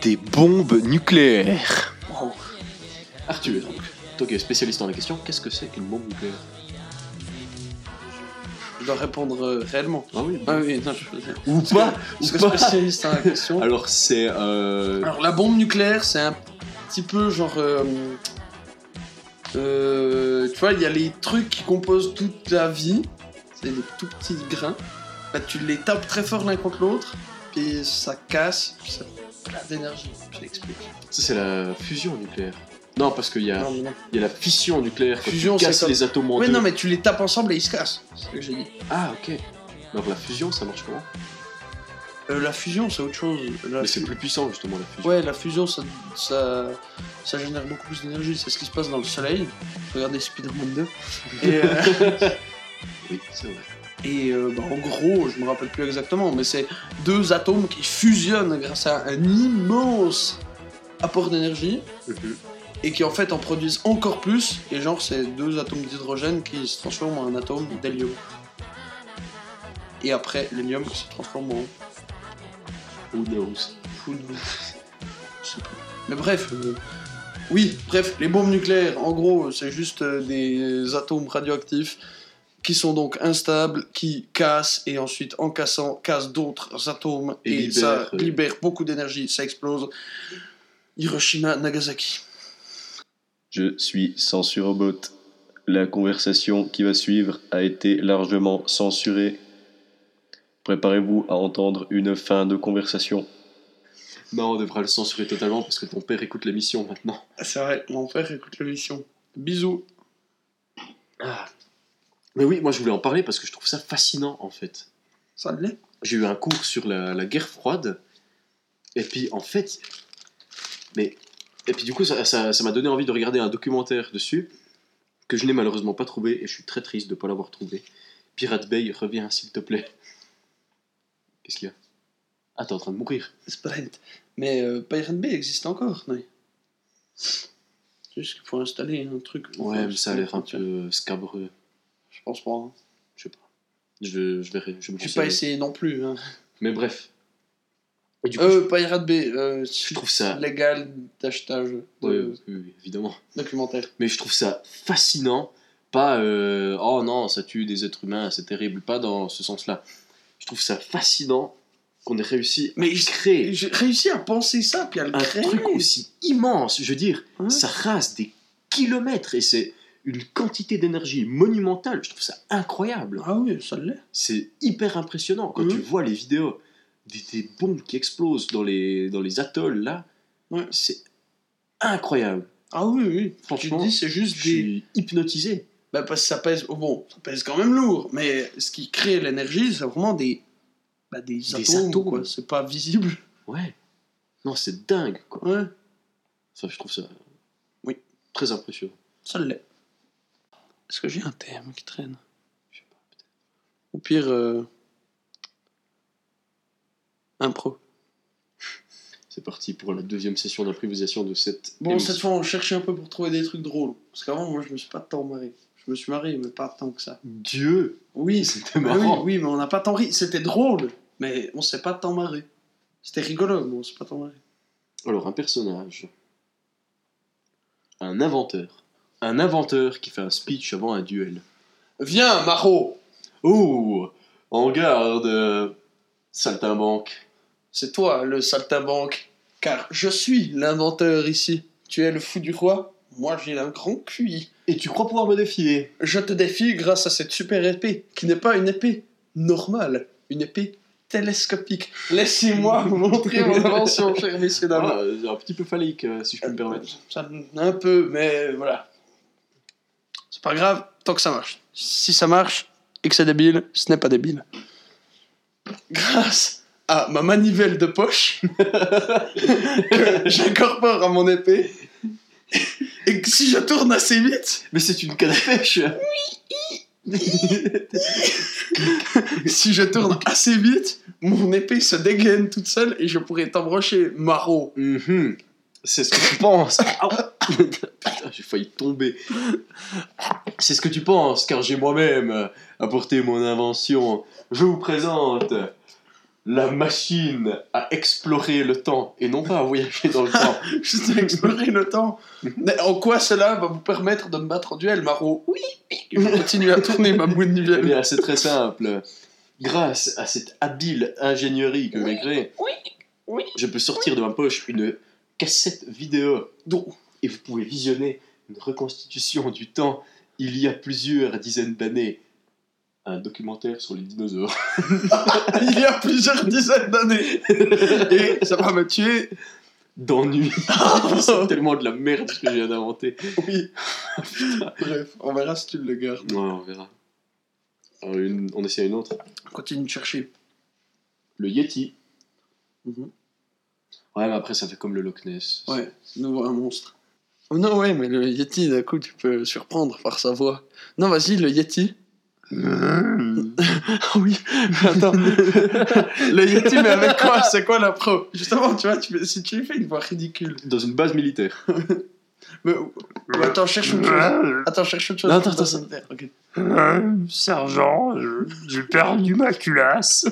[SPEAKER 1] des bombes nucléaires.
[SPEAKER 2] Oh.
[SPEAKER 1] Arthur, toi qui es spécialiste dans la question, qu'est-ce que c'est qu'une bombe nucléaire?
[SPEAKER 2] Je dois répondre euh, réellement.
[SPEAKER 1] Ah oui.
[SPEAKER 2] Ah oui, non, je
[SPEAKER 1] Ou
[SPEAKER 2] Parce que-
[SPEAKER 1] pas
[SPEAKER 2] Parce
[SPEAKER 1] Ou
[SPEAKER 2] que
[SPEAKER 1] pas
[SPEAKER 2] spécialiste dans la question.
[SPEAKER 1] Alors c'est... Euh...
[SPEAKER 2] Alors la bombe nucléaire, c'est un petit peu genre... euh, euh, tu vois, il y a les trucs qui composent toute la vie. C'est des tout petits grains. Bah, tu les tapes très fort l'un contre l'autre, puis ça casse, puis ça plein d'énergie. Je l'explique.
[SPEAKER 1] Ça c'est la fusion nucléaire. Non, parce qu'il y, a-
[SPEAKER 2] Non, mais non.
[SPEAKER 1] il y a la fission nucléaire quand
[SPEAKER 2] Fusion,
[SPEAKER 1] tu casses
[SPEAKER 2] c'est comme-
[SPEAKER 1] les atomes en
[SPEAKER 2] Ouais,
[SPEAKER 1] deux.
[SPEAKER 2] non, mais tu les tapes ensemble et ils se cassent. C'est ce que j'ai dit.
[SPEAKER 1] Ah ok. Alors la fusion ça marche comment?
[SPEAKER 2] Euh, la fusion, c'est autre chose. La
[SPEAKER 1] Mais c'est plus puissant justement la fusion.
[SPEAKER 2] Ouais, la fusion, ça, ça, ça génère beaucoup plus d'énergie. C'est ce qui se passe dans le soleil. Regardez Spider-Man 2. Et, euh,
[SPEAKER 1] Oui, c'est vrai.
[SPEAKER 2] et euh, bah, en gros, je me rappelle plus exactement, mais c'est deux atomes qui fusionnent grâce à un immense apport d'énergie et qui en fait en produisent encore plus. Et genre, c'est deux atomes d'hydrogène qui se transforment en un atome d'hélium. Et après, l'hélium qui se transforme en
[SPEAKER 1] Who knows?
[SPEAKER 2] Je sais pas. Mais bref, euh, oui, bref, les bombes nucléaires, en gros, c'est juste euh, des atomes radioactifs qui sont donc instables, qui cassent et ensuite, en cassant, cassent d'autres atomes
[SPEAKER 1] Et
[SPEAKER 2] ça
[SPEAKER 1] euh,
[SPEAKER 2] libère beaucoup d'énergie, ça explose. Hiroshima, Nagasaki.
[SPEAKER 5] Je suis censurobot. La conversation qui va suivre a été largement censurée. Préparez-vous à entendre une fin de conversation.
[SPEAKER 1] Non, on devra le censurer totalement parce que ton père écoute l'émission maintenant.
[SPEAKER 2] C'est vrai, mon père écoute l'émission. Bisous.
[SPEAKER 1] Ah. Mais oui, moi je voulais en parler parce que je trouve ça fascinant en fait.
[SPEAKER 2] Ça l'est
[SPEAKER 1] J'ai eu un cours sur la, la guerre froide et puis en fait, mais et puis du coup ça ça- ça m'a donné envie de regarder un documentaire dessus que je n'ai malheureusement pas trouvé et je suis très triste de ne pas l'avoir trouvé. Pirate Bay, reviens s'il te plaît. Qu'est-ce qu'il y a? Ah, t'es en train de mourir.
[SPEAKER 2] Mais euh, Pirate Bay existe encore, non? Juste qu'il faut installer un truc.
[SPEAKER 1] Ouais, mais ça a l'air un peu scabreux.
[SPEAKER 2] Je pense pas. hein.
[SPEAKER 1] Je sais pas. Je, je verrai. Je renseignerai.
[SPEAKER 2] pas essayé non plus. Hein.
[SPEAKER 1] Mais bref. Et du coup,
[SPEAKER 2] Euh, Pirate Bay, euh,
[SPEAKER 1] je trouve ça.
[SPEAKER 2] légal d'achetage de
[SPEAKER 1] Ouais, oui, oui, évidemment.
[SPEAKER 2] documentaire.
[SPEAKER 1] Mais je trouve ça fascinant. Pas euh, oh non, ça tue des êtres humains, c'est terrible. Pas dans ce sens-là. Je trouve ça fascinant qu'on ait réussi
[SPEAKER 2] Mais
[SPEAKER 1] à créer
[SPEAKER 2] J'ai réussi à penser ça, puis à le
[SPEAKER 1] un
[SPEAKER 2] créer.
[SPEAKER 1] truc aussi immense. Je veux dire, ça rase des kilomètres et c'est une quantité d'énergie monumentale. Je trouve ça incroyable.
[SPEAKER 2] Ah oui, ça l'est.
[SPEAKER 1] C'est hyper impressionnant quand
[SPEAKER 2] Mhm.
[SPEAKER 1] tu vois les vidéos des, des bombes qui explosent dans les, dans les atolls là.
[SPEAKER 2] Ouais.
[SPEAKER 1] C'est incroyable.
[SPEAKER 2] Ah oui, oui.
[SPEAKER 1] Franchement,
[SPEAKER 2] tu te dis, c'est juste
[SPEAKER 1] Je
[SPEAKER 2] des.
[SPEAKER 1] suis hypnotisé.
[SPEAKER 2] Bah, parce que ça pèse. oh, bon, ça pèse quand même lourd, mais ce qui crée l'énergie, c'est vraiment des. Bah, des,
[SPEAKER 1] Des
[SPEAKER 2] atomes,
[SPEAKER 1] atomes.
[SPEAKER 2] quoi. C'est pas visible.
[SPEAKER 1] Ouais. Non, c'est dingue quoi.
[SPEAKER 2] Ouais,
[SPEAKER 1] Ça, je trouve ça.
[SPEAKER 2] Oui.
[SPEAKER 1] Très impressionnant.
[SPEAKER 2] ça l'est. Est-ce que j'ai un thème qui traîne? Je sais pas, peut-être. Au pire. Euh... Impro.
[SPEAKER 1] C'est parti pour la deuxième session d'improvisation de cette.
[SPEAKER 2] Bon,
[SPEAKER 1] émission.
[SPEAKER 2] cette fois, on cherchait un peu pour trouver des trucs drôles. Parce qu'avant, moi, je me suis pas tant marré. Je me suis marré, mais pas tant que ça.
[SPEAKER 1] Dieu
[SPEAKER 2] Oui,
[SPEAKER 1] C'était
[SPEAKER 2] Ah oui,
[SPEAKER 1] marrant.
[SPEAKER 2] oui, mais on n'a pas tant ri. C'était drôle, mais on s'est pas tant marré. C'était rigolo, mais on s'est pas tant marré.
[SPEAKER 1] Alors, un personnage. Un inventeur. Un inventeur qui fait un speech avant un duel.
[SPEAKER 2] Viens, Maro
[SPEAKER 1] Oh En garde euh, Saltimbanque.
[SPEAKER 2] C'est toi, le saltimbanque. Car je suis l'inventeur ici. Tu es le fou du roi Moi, j'ai un grand QI.
[SPEAKER 1] Et tu crois pouvoir me défier
[SPEAKER 2] Je te défie grâce à cette super épée, qui n'est pas une épée normale, une épée télescopique. Laissez-moi vous montrer mon invention, chers messieurs dames.
[SPEAKER 1] Ah, c'est un petit peu phallique, euh, si je peux me permettre.
[SPEAKER 2] Ça, un peu, mais voilà. C'est pas grave, tant que ça marche. Si ça marche et que c'est débile, ce n'est pas débile. Grâce à ma manivelle de poche que j'incorpore à mon épée et que si je tourne assez vite,
[SPEAKER 1] Mais c'est une canne à pêche
[SPEAKER 2] si je tourne assez vite, mon épée se dégaine toute seule et je pourrais t'embrocher, Maro.
[SPEAKER 1] Mhm. C'est ce que tu penses. Putain, j'ai failli tomber. C'est ce que tu penses, car j'ai moi-même apporté mon invention. Je vous présente la machine à explorer le temps et non pas à voyager dans le temps.
[SPEAKER 2] Juste explorer le temps. Mais en quoi cela va vous permettre de me battre en duel, Maro Oui, oui. Je continue à tourner ma boule
[SPEAKER 1] Eh
[SPEAKER 2] duel.
[SPEAKER 1] bien, c'est très simple. Grâce à cette habile ingénierie que j'ai créée,
[SPEAKER 2] oui.
[SPEAKER 1] je peux sortir de ma poche une cassette vidéo dont et vous pouvez visionner une reconstitution du temps il y a plusieurs dizaines d'années. Un documentaire sur les dinosaures.
[SPEAKER 2] Il y a plusieurs dizaines d'années. Et ça va me tuer.
[SPEAKER 1] D'ennui. c'est tellement de la merde ce que je viens d'inventer.
[SPEAKER 2] Oui. Bref, on verra si tu le gardes.
[SPEAKER 1] Ouais, on verra. Alors, une- on essaie une autre.
[SPEAKER 2] Continue de chercher.
[SPEAKER 1] Le Yeti.
[SPEAKER 2] Mhm.
[SPEAKER 1] Ouais, mais après, ça fait comme le Loch Ness.
[SPEAKER 2] Ouais, nouveau un monstre. Oh non, ouais, mais le Yeti, d'un coup, tu peux surprendre par sa voix. Non, vas-y, le Yeti. Ah oui, attends. le Yeti, mais avec quoi? C'est quoi la pro? Justement, tu vois, tu si tu lui fais une voix ridicule.
[SPEAKER 1] Dans une base militaire.
[SPEAKER 2] Mais, ou- ou attends, cherche autre chose. Attends, cherche autre chose.
[SPEAKER 1] Non, attends, attends,
[SPEAKER 2] Ok.
[SPEAKER 6] Euh, sergent, je- j'ai perdu ma culasse.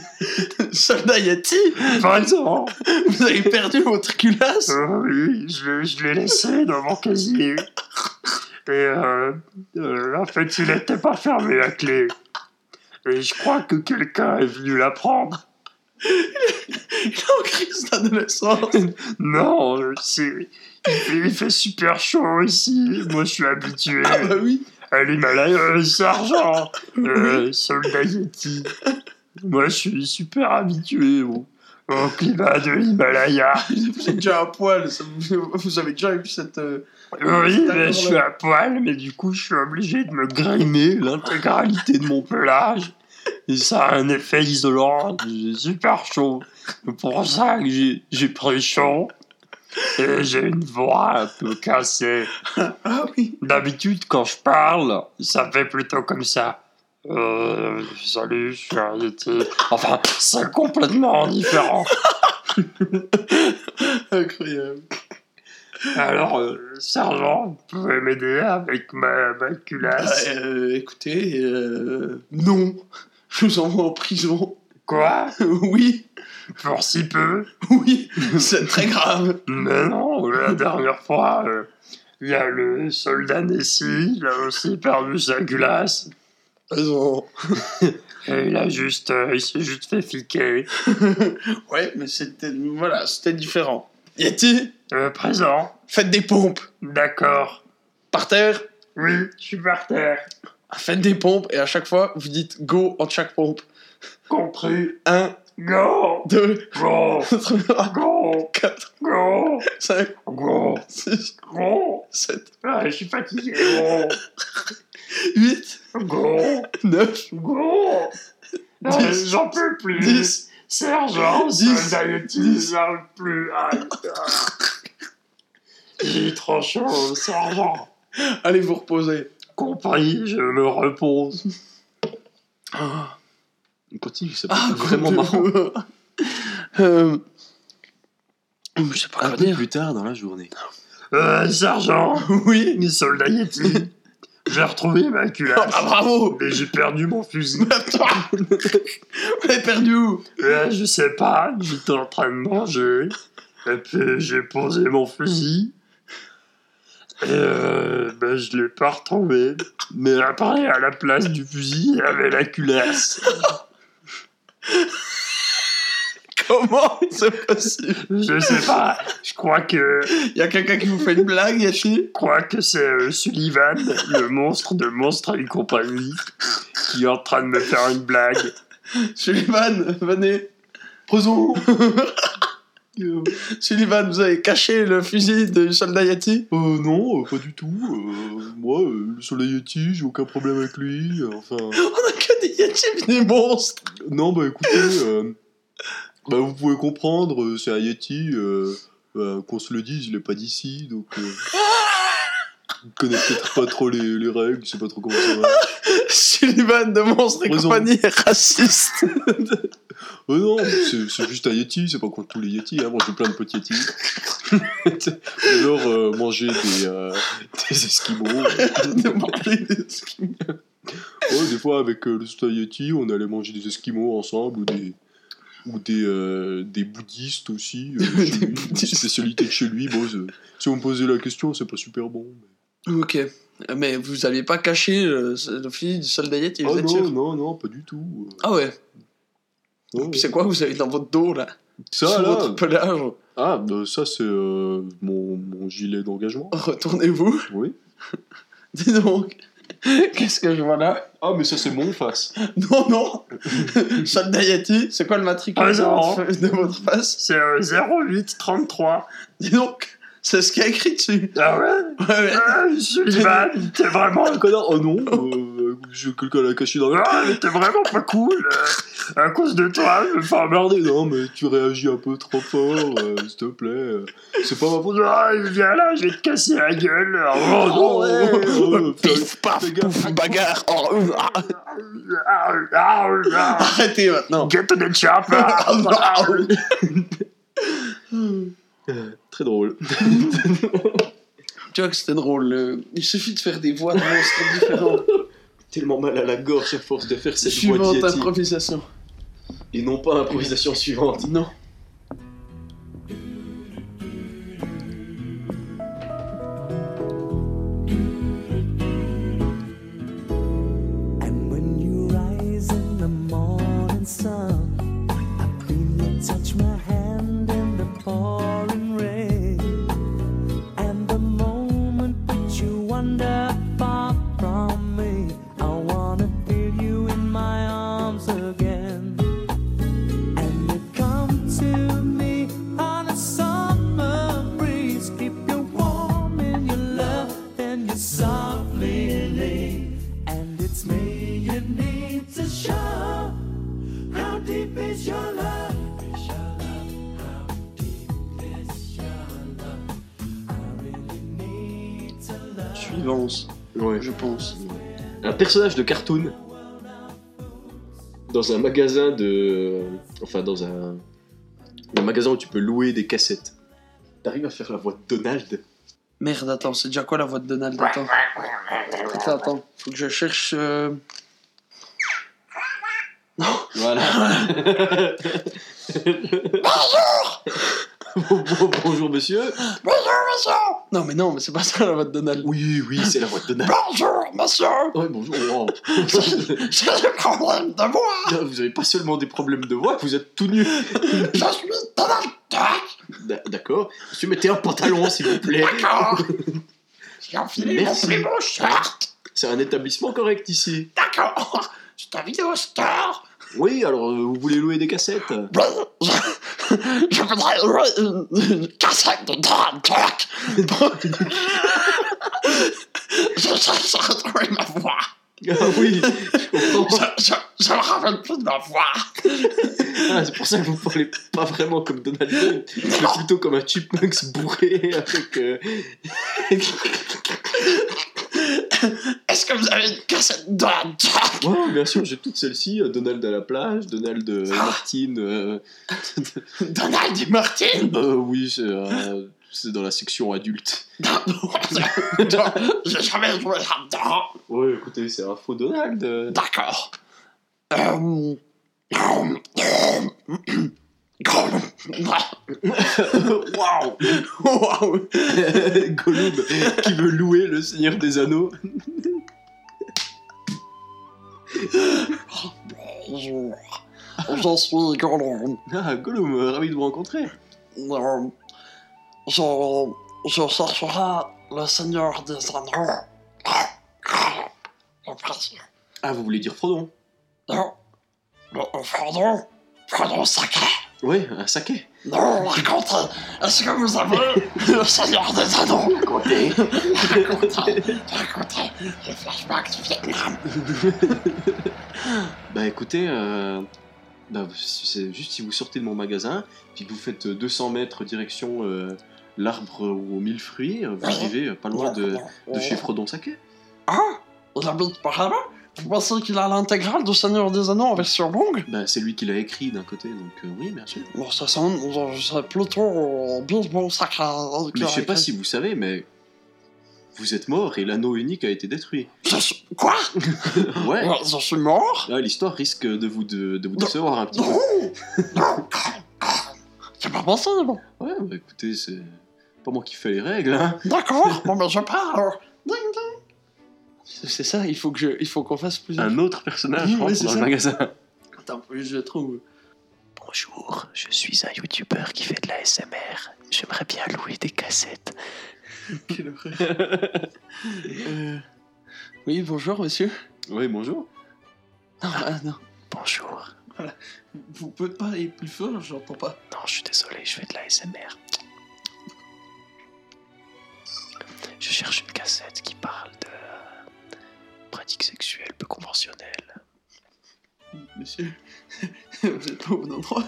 [SPEAKER 2] Soldat Yeti
[SPEAKER 6] Présent.
[SPEAKER 2] Vous avez perdu votre culasse
[SPEAKER 6] Euh, oui, je, l'ai- je l'ai laissé dans mon casier. Et euh, euh, en fait, il n'était pas fermé à clé. Et je crois que quelqu'un est venu la prendre.
[SPEAKER 2] Il est en crise d'adolescence.
[SPEAKER 6] Non, c'est... Il fait, il fait super chaud ici. Moi, je suis habitué.
[SPEAKER 2] Ah bah oui.
[SPEAKER 6] à l'Himalaya, euh, sergent, euh, soldat Yeti. Moi, je suis super habitué au, au climat de l'Himalaya.
[SPEAKER 2] Vous êtes déjà à poil. ça vous, avez déjà eu cette. euh,
[SPEAKER 6] Oui, mais je suis à poil, mais du coup, je suis obligé de me grimer l'intégralité de mon pelage. Et ça a un effet isolant. J'ai super chaud. C'est pour ça que j'ai- pris chaud. Et j'ai une voix un peu cassée.
[SPEAKER 2] Ah.
[SPEAKER 6] D'habitude, quand je parle, ça fait plutôt comme ça. Euh, salut, je suis Yeti. Enfin, c'est complètement différent.
[SPEAKER 2] Incroyable.
[SPEAKER 6] Alors, euh, sergent, vous pouvez m'aider avec ma, ma culasse
[SPEAKER 2] Euh, écoutez, euh, non. Je vous envoie en prison.
[SPEAKER 6] Quoi?
[SPEAKER 2] Oui,
[SPEAKER 6] Pour si peu?
[SPEAKER 2] Oui, c'est très grave.
[SPEAKER 6] Mais non, la dernière fois, euh, il y a le soldat Nessie, il a aussi perdu sa culasse.
[SPEAKER 2] Raison.
[SPEAKER 6] Et il a juste, euh, il s'est juste fait fiquer.
[SPEAKER 2] Ouais, mais c'était voilà, c'était différent. Yeti,
[SPEAKER 6] Euh, présent
[SPEAKER 2] faites des pompes.
[SPEAKER 6] D'accord.
[SPEAKER 2] Par terre,
[SPEAKER 6] Oui, je suis par terre.
[SPEAKER 2] faites des pompes et à chaque fois, vous dites go entre chaque pompe.
[SPEAKER 6] Compris.
[SPEAKER 2] 1,
[SPEAKER 6] Go
[SPEAKER 2] 2,
[SPEAKER 6] Go
[SPEAKER 2] 3,
[SPEAKER 6] Go
[SPEAKER 2] 4,
[SPEAKER 6] Go
[SPEAKER 2] 5,
[SPEAKER 6] Go
[SPEAKER 2] 6,
[SPEAKER 6] Go
[SPEAKER 2] 7,
[SPEAKER 6] Ah, je suis fatigué. Go
[SPEAKER 2] 8,
[SPEAKER 6] Go
[SPEAKER 2] 9,
[SPEAKER 6] Go Ah. J'en peux plus.
[SPEAKER 2] 10.
[SPEAKER 6] Sergent,
[SPEAKER 2] Dix.
[SPEAKER 6] soldat Yeti, j'en peux plus. Ah. J'ai trop chaud, sergent.
[SPEAKER 2] Allez vous reposer.
[SPEAKER 6] Compris, je me repose.
[SPEAKER 1] On continue, c'est
[SPEAKER 2] Ah,
[SPEAKER 1] vraiment marrant.
[SPEAKER 2] euh, je sais pas
[SPEAKER 1] Un
[SPEAKER 2] quoi
[SPEAKER 1] peu
[SPEAKER 2] dire.
[SPEAKER 1] plus tard dans la journée.
[SPEAKER 6] Euh, sergent,
[SPEAKER 2] Oui.
[SPEAKER 6] les soldats Yeti, j'ai retrouvé ma culasse.
[SPEAKER 2] Ah, bravo.
[SPEAKER 6] Mais j'ai perdu mon fusil.
[SPEAKER 2] Vous l'avez perdu où?
[SPEAKER 6] Euh, je sais pas, j'étais en train de manger. Et puis j'ai posé mon fusil. Et euh, ben, je l'ai pas retrouvé. Mais après, à la place du fusil, il y avait la culasse.
[SPEAKER 2] Comment c'est possible
[SPEAKER 6] Je sais pas, je crois que,
[SPEAKER 2] Il y a quelqu'un qui vous fait une blague, Yeti
[SPEAKER 6] je crois que c'est euh, Sullivan, le monstre de Monstre et compagnie, qui est en train de me faire une blague.
[SPEAKER 2] Sullivan, venez. Posons. Sullivan, vous avez caché le fusil du soldat Yeti?
[SPEAKER 5] Euh, non, euh, pas du tout. Euh, moi, euh, le soleil Yeti, j'ai aucun problème avec lui. Enfin,
[SPEAKER 2] On a des Yetis et des monstres.
[SPEAKER 5] non, bah écoutez, euh, bah, vous pouvez comprendre, euh, c'est un Yeti. euh, euh, Qu'on se le dise, il est pas d'ici, donc. Euh, il connaît peut-être pas trop les, les règles, il sait pas trop comment ça va.
[SPEAKER 2] Sullivan de Monstres et
[SPEAKER 5] Raison.
[SPEAKER 2] compagnie est raciste.
[SPEAKER 5] Euh, non, c'est c'est juste un Yeti, c'est pas contre tous les Yetis, hein, moi j'ai plein de petits Yetis. Alors, euh, manger des, euh, des Esquimaux.
[SPEAKER 2] de manger des Esquimaux.
[SPEAKER 1] Ouais, des fois, avec euh, le Society, on allait manger des Esquimaux ensemble ou des, ou des, euh, des bouddhistes aussi. euh, chez
[SPEAKER 2] Des
[SPEAKER 1] lui.
[SPEAKER 2] bouddhistes.
[SPEAKER 1] Spécialité de chez lui. Bon, c'est- si on me posait la question, c'est pas super bon.
[SPEAKER 2] Ok. Mais vous aviez pas caché euh, le fils du soldat Yeti, vous
[SPEAKER 1] Ah
[SPEAKER 2] êtes
[SPEAKER 1] non,
[SPEAKER 2] sûr
[SPEAKER 1] non, non, pas du tout.
[SPEAKER 2] Ah ouais.
[SPEAKER 1] Ouais,
[SPEAKER 2] Puis c'est quoi que vous avez dans votre dos là?
[SPEAKER 1] Ça, là,
[SPEAKER 2] votre pelage
[SPEAKER 1] ah, bah, ça, c'est euh, mon, mon gilet d'engagement.
[SPEAKER 2] Retournez-vous.
[SPEAKER 1] Oui.
[SPEAKER 2] Dis donc. Qu'est-ce que je vois là
[SPEAKER 1] Ah, mais ça, c'est mon face.
[SPEAKER 2] Non, non Soldat Yeti, c'est quoi le matricule
[SPEAKER 6] Ah,
[SPEAKER 2] de,
[SPEAKER 6] non.
[SPEAKER 2] votre, de votre face
[SPEAKER 6] C'est euh, 0833.
[SPEAKER 2] Dis donc, c'est ce qui est écrit dessus.
[SPEAKER 6] Ah ouais
[SPEAKER 2] Ouais, ouais.
[SPEAKER 6] Ah, Sullivan, t'es vraiment
[SPEAKER 1] Un connard Oh non, euh, je, quelqu'un l'a caché dans le.
[SPEAKER 6] Ah, mais t'es vraiment pas cool. euh, à cause de toi, je me fais emmerder.
[SPEAKER 1] Merde, non, mais tu réagis un peu trop fort, euh, s'il te plaît. C'est pas ma faute.
[SPEAKER 6] Ah, viens là, je vais te casser la gueule. Oh,
[SPEAKER 1] Oh,
[SPEAKER 6] non,
[SPEAKER 1] ouais, euh, fais-
[SPEAKER 2] Pif, paf, pouf, bagarre. Oh, ah.
[SPEAKER 6] Ah, ah, ah.
[SPEAKER 2] Arrêtez maintenant.
[SPEAKER 6] Get to the chopper.
[SPEAKER 1] Euh, Très drôle.
[SPEAKER 2] Tu vois que c'était drôle. Il suffit de faire des voix de monstres différentes.
[SPEAKER 1] Tellement mal à la gorge à force de faire cette voix
[SPEAKER 2] Suivante
[SPEAKER 1] Yeti.
[SPEAKER 2] improvisation.
[SPEAKER 1] Et non pas improvisation suivante.
[SPEAKER 2] Non.
[SPEAKER 1] Ouais.
[SPEAKER 2] je pense.
[SPEAKER 1] Un personnage de cartoon dans un magasin de. Enfin, dans un. Un magasin où tu peux louer des cassettes. T'arrives à faire la voix de Donald?
[SPEAKER 2] Merde, attends, c'est déjà quoi la voix de Donald? Attends. Attends, attends. Faut que je cherche. euh,
[SPEAKER 1] Voilà. Bon- bon- bonjour monsieur.
[SPEAKER 2] Non, mais non, mais c'est pas ça la voix de Donald.
[SPEAKER 1] Oui, oui, c'est la voix de Donald.
[SPEAKER 2] Bonjour, monsieur
[SPEAKER 1] Ouais, bonjour. wow.
[SPEAKER 2] J'ai des problèmes de voix
[SPEAKER 1] Vous avez pas seulement des problèmes de voix, vous êtes tout nu.
[SPEAKER 2] Je suis Donald Duck
[SPEAKER 1] D'accord. Monsieur, mettez un pantalon, s'il vous plaît.
[SPEAKER 2] D'accord J'ai enfilé mon plus beau shirt
[SPEAKER 1] C'est un établissement correct ici.
[SPEAKER 2] D'accord C'est un vidéo store
[SPEAKER 1] Oui, alors euh, vous voulez louer des cassettes?
[SPEAKER 2] Je, voudrais louer une, une cassette de Donald Duck Je cherche à retrouver ma voix
[SPEAKER 1] Ah oui, je comprends.
[SPEAKER 2] Je, je, je me rappelle plus de ma voix
[SPEAKER 1] Ah, c'est pour ça que vous parlez pas vraiment comme Donald Duck, mais plutôt comme un chipmunks bourré avec. euh,
[SPEAKER 2] Est-ce que vous avez une cassette de
[SPEAKER 1] Ouais, bien sûr, j'ai toutes celles-ci. euh, Donald à la plage, Donald euh, Martine. euh,
[SPEAKER 2] Donald et Martin
[SPEAKER 1] euh, oui, c'est euh, c'est dans la section adulte.
[SPEAKER 2] Non, non, je- J'ai jamais joué là-dedans
[SPEAKER 1] Ouais, écoutez, c'est un faux Donald. euh.
[SPEAKER 2] D'accord. Euh...
[SPEAKER 1] Waouh
[SPEAKER 2] Waouh
[SPEAKER 1] Gollum qui veut louer le Seigneur des Anneaux.
[SPEAKER 2] Bonjour. Je suis Gollum.
[SPEAKER 1] Ah, Gollum, ravi de vous rencontrer.
[SPEAKER 2] Euh, Je, je chercherai le Seigneur des Anneaux. Le précieux.
[SPEAKER 1] Ah, vous voulez dire Frodon
[SPEAKER 2] Non. Le Frodon. Frodon sacré.
[SPEAKER 1] Oui, un saké.
[SPEAKER 2] Non, racontez. Est-ce que vous avez le Seigneur des Anneaux?
[SPEAKER 1] Racontez.
[SPEAKER 2] Racontez. Racontez. Les flashbacks du Vietnam.
[SPEAKER 1] Bah écoutez, euh, bah, c'est juste si vous sortez de mon magasin, puis que vous faites 200 mètres direction euh, l'arbre aux mille fruits, vous arrivez pas loin de, de chez Frodon Saké.
[SPEAKER 2] Ah Il habite par là-bas? Vous pensez qu'il a l'intégrale du Seigneur des Anneaux en version longue
[SPEAKER 1] Bah c'est lui qui l'a écrit d'un côté, donc euh, oui, bien sûr.
[SPEAKER 2] Bon, ça sonne, serais plutôt euh, Bilbo Sacré.
[SPEAKER 1] Mais je sais pas si vous savez, mais
[SPEAKER 7] vous êtes mort et l'anneau unique a été détruit.
[SPEAKER 2] Je suis- Quoi?
[SPEAKER 7] Ouais.
[SPEAKER 2] Je suis mort?
[SPEAKER 7] Là, l'histoire risque de vous, de, de vous décevoir un petit peu.
[SPEAKER 2] C'est pas possible
[SPEAKER 7] Ouais, bah écoutez, c'est pas moi qui fais les règles, hein.
[SPEAKER 2] D'accord, bon ben je pars alors. C'est ça, il faut que je, il faut qu'on fasse plusieurs.
[SPEAKER 7] Un autre personnage
[SPEAKER 2] Ouais,
[SPEAKER 7] rentre dans le
[SPEAKER 2] ça.
[SPEAKER 7] magasin.
[SPEAKER 2] Attends, je le trouve.
[SPEAKER 1] Bonjour, je suis un youtubeur qui fait de la SMR. J'aimerais bien louer des cassettes.
[SPEAKER 2] Quelle horreur. Euh, Oui, bonjour monsieur.
[SPEAKER 7] Oui, bonjour.
[SPEAKER 2] Non, ah, non.
[SPEAKER 1] Bonjour.
[SPEAKER 2] Vous pouvez parler plus fort, j'entends pas.
[SPEAKER 1] Non, je suis désolé, je fais de la SMR. Je cherche une cassette qui parle de pratiques sexuelles peu conventionnelles.
[SPEAKER 2] Monsieur, vous êtes pas au bon endroit.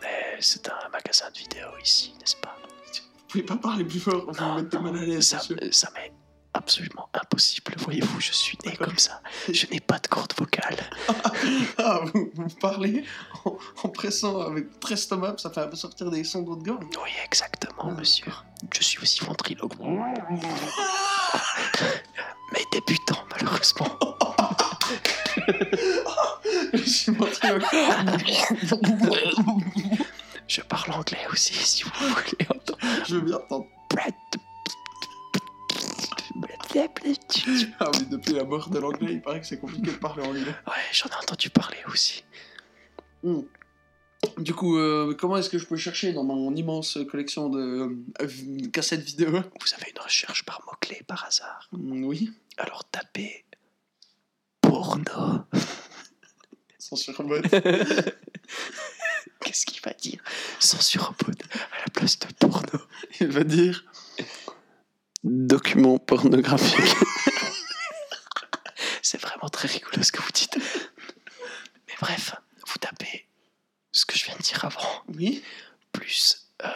[SPEAKER 1] Mais c'est un magasin de vidéo ici, n'est-ce pas?
[SPEAKER 2] Vous pouvez pas parler plus fort, vous me mettez mal à l'aise,
[SPEAKER 1] ça, m'est absolument impossible. Voyez-vous, je suis né comme ça. Je n'ai pas de corde vocale.
[SPEAKER 2] Ah, vous, vous parlez en, en pressant avec votre estomac, ça fait sortir des sons de votre gorge.
[SPEAKER 1] Oui, exactement, monsieur. Je suis aussi ventriloque. Mais débutant, malheureusement.
[SPEAKER 2] Je suis ventriloque.
[SPEAKER 1] Je parle anglais aussi, si vous voulez entendre.
[SPEAKER 2] Je veux bien entendre. Ah oui, depuis la mort de l'anglais, il paraît que c'est compliqué de parler anglais.
[SPEAKER 1] Ouais, j'en ai entendu parler aussi.
[SPEAKER 2] Hmm. Du coup, euh, comment est-ce que je peux chercher dans mon immense collection de euh, cassettes vidéo?
[SPEAKER 1] Vous avez une recherche par mots-clés par hasard?
[SPEAKER 2] Hmm, Oui,
[SPEAKER 1] Alors tapez porno.
[SPEAKER 2] censure mode.
[SPEAKER 1] Qu'est-ce qu'il va dire? Censure en mode à la place de porno.
[SPEAKER 2] Il va dire document pornographique.
[SPEAKER 1] C'est vraiment très rigolo ce que vous dites. Mais bref, vous tapez ce que je viens de dire avant,
[SPEAKER 2] Oui,
[SPEAKER 1] plus euh,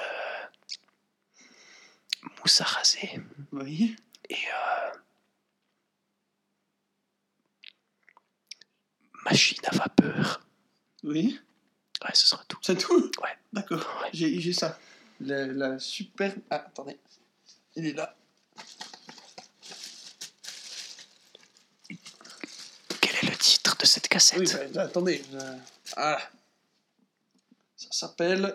[SPEAKER 1] mousse à raser
[SPEAKER 2] oui.
[SPEAKER 1] et euh, machine à vapeur.
[SPEAKER 2] Oui,
[SPEAKER 1] Ouais, ce sera tout.
[SPEAKER 2] c'est tout?
[SPEAKER 1] Ouais.
[SPEAKER 2] D'accord,
[SPEAKER 1] Ouais.
[SPEAKER 2] j'ai j'ai ça. La, la superbe... Ah, attendez. Il est là.
[SPEAKER 1] Quel est le titre de cette cassette?
[SPEAKER 2] Oui, bah, attendez. je- Ah. Ça s'appelle...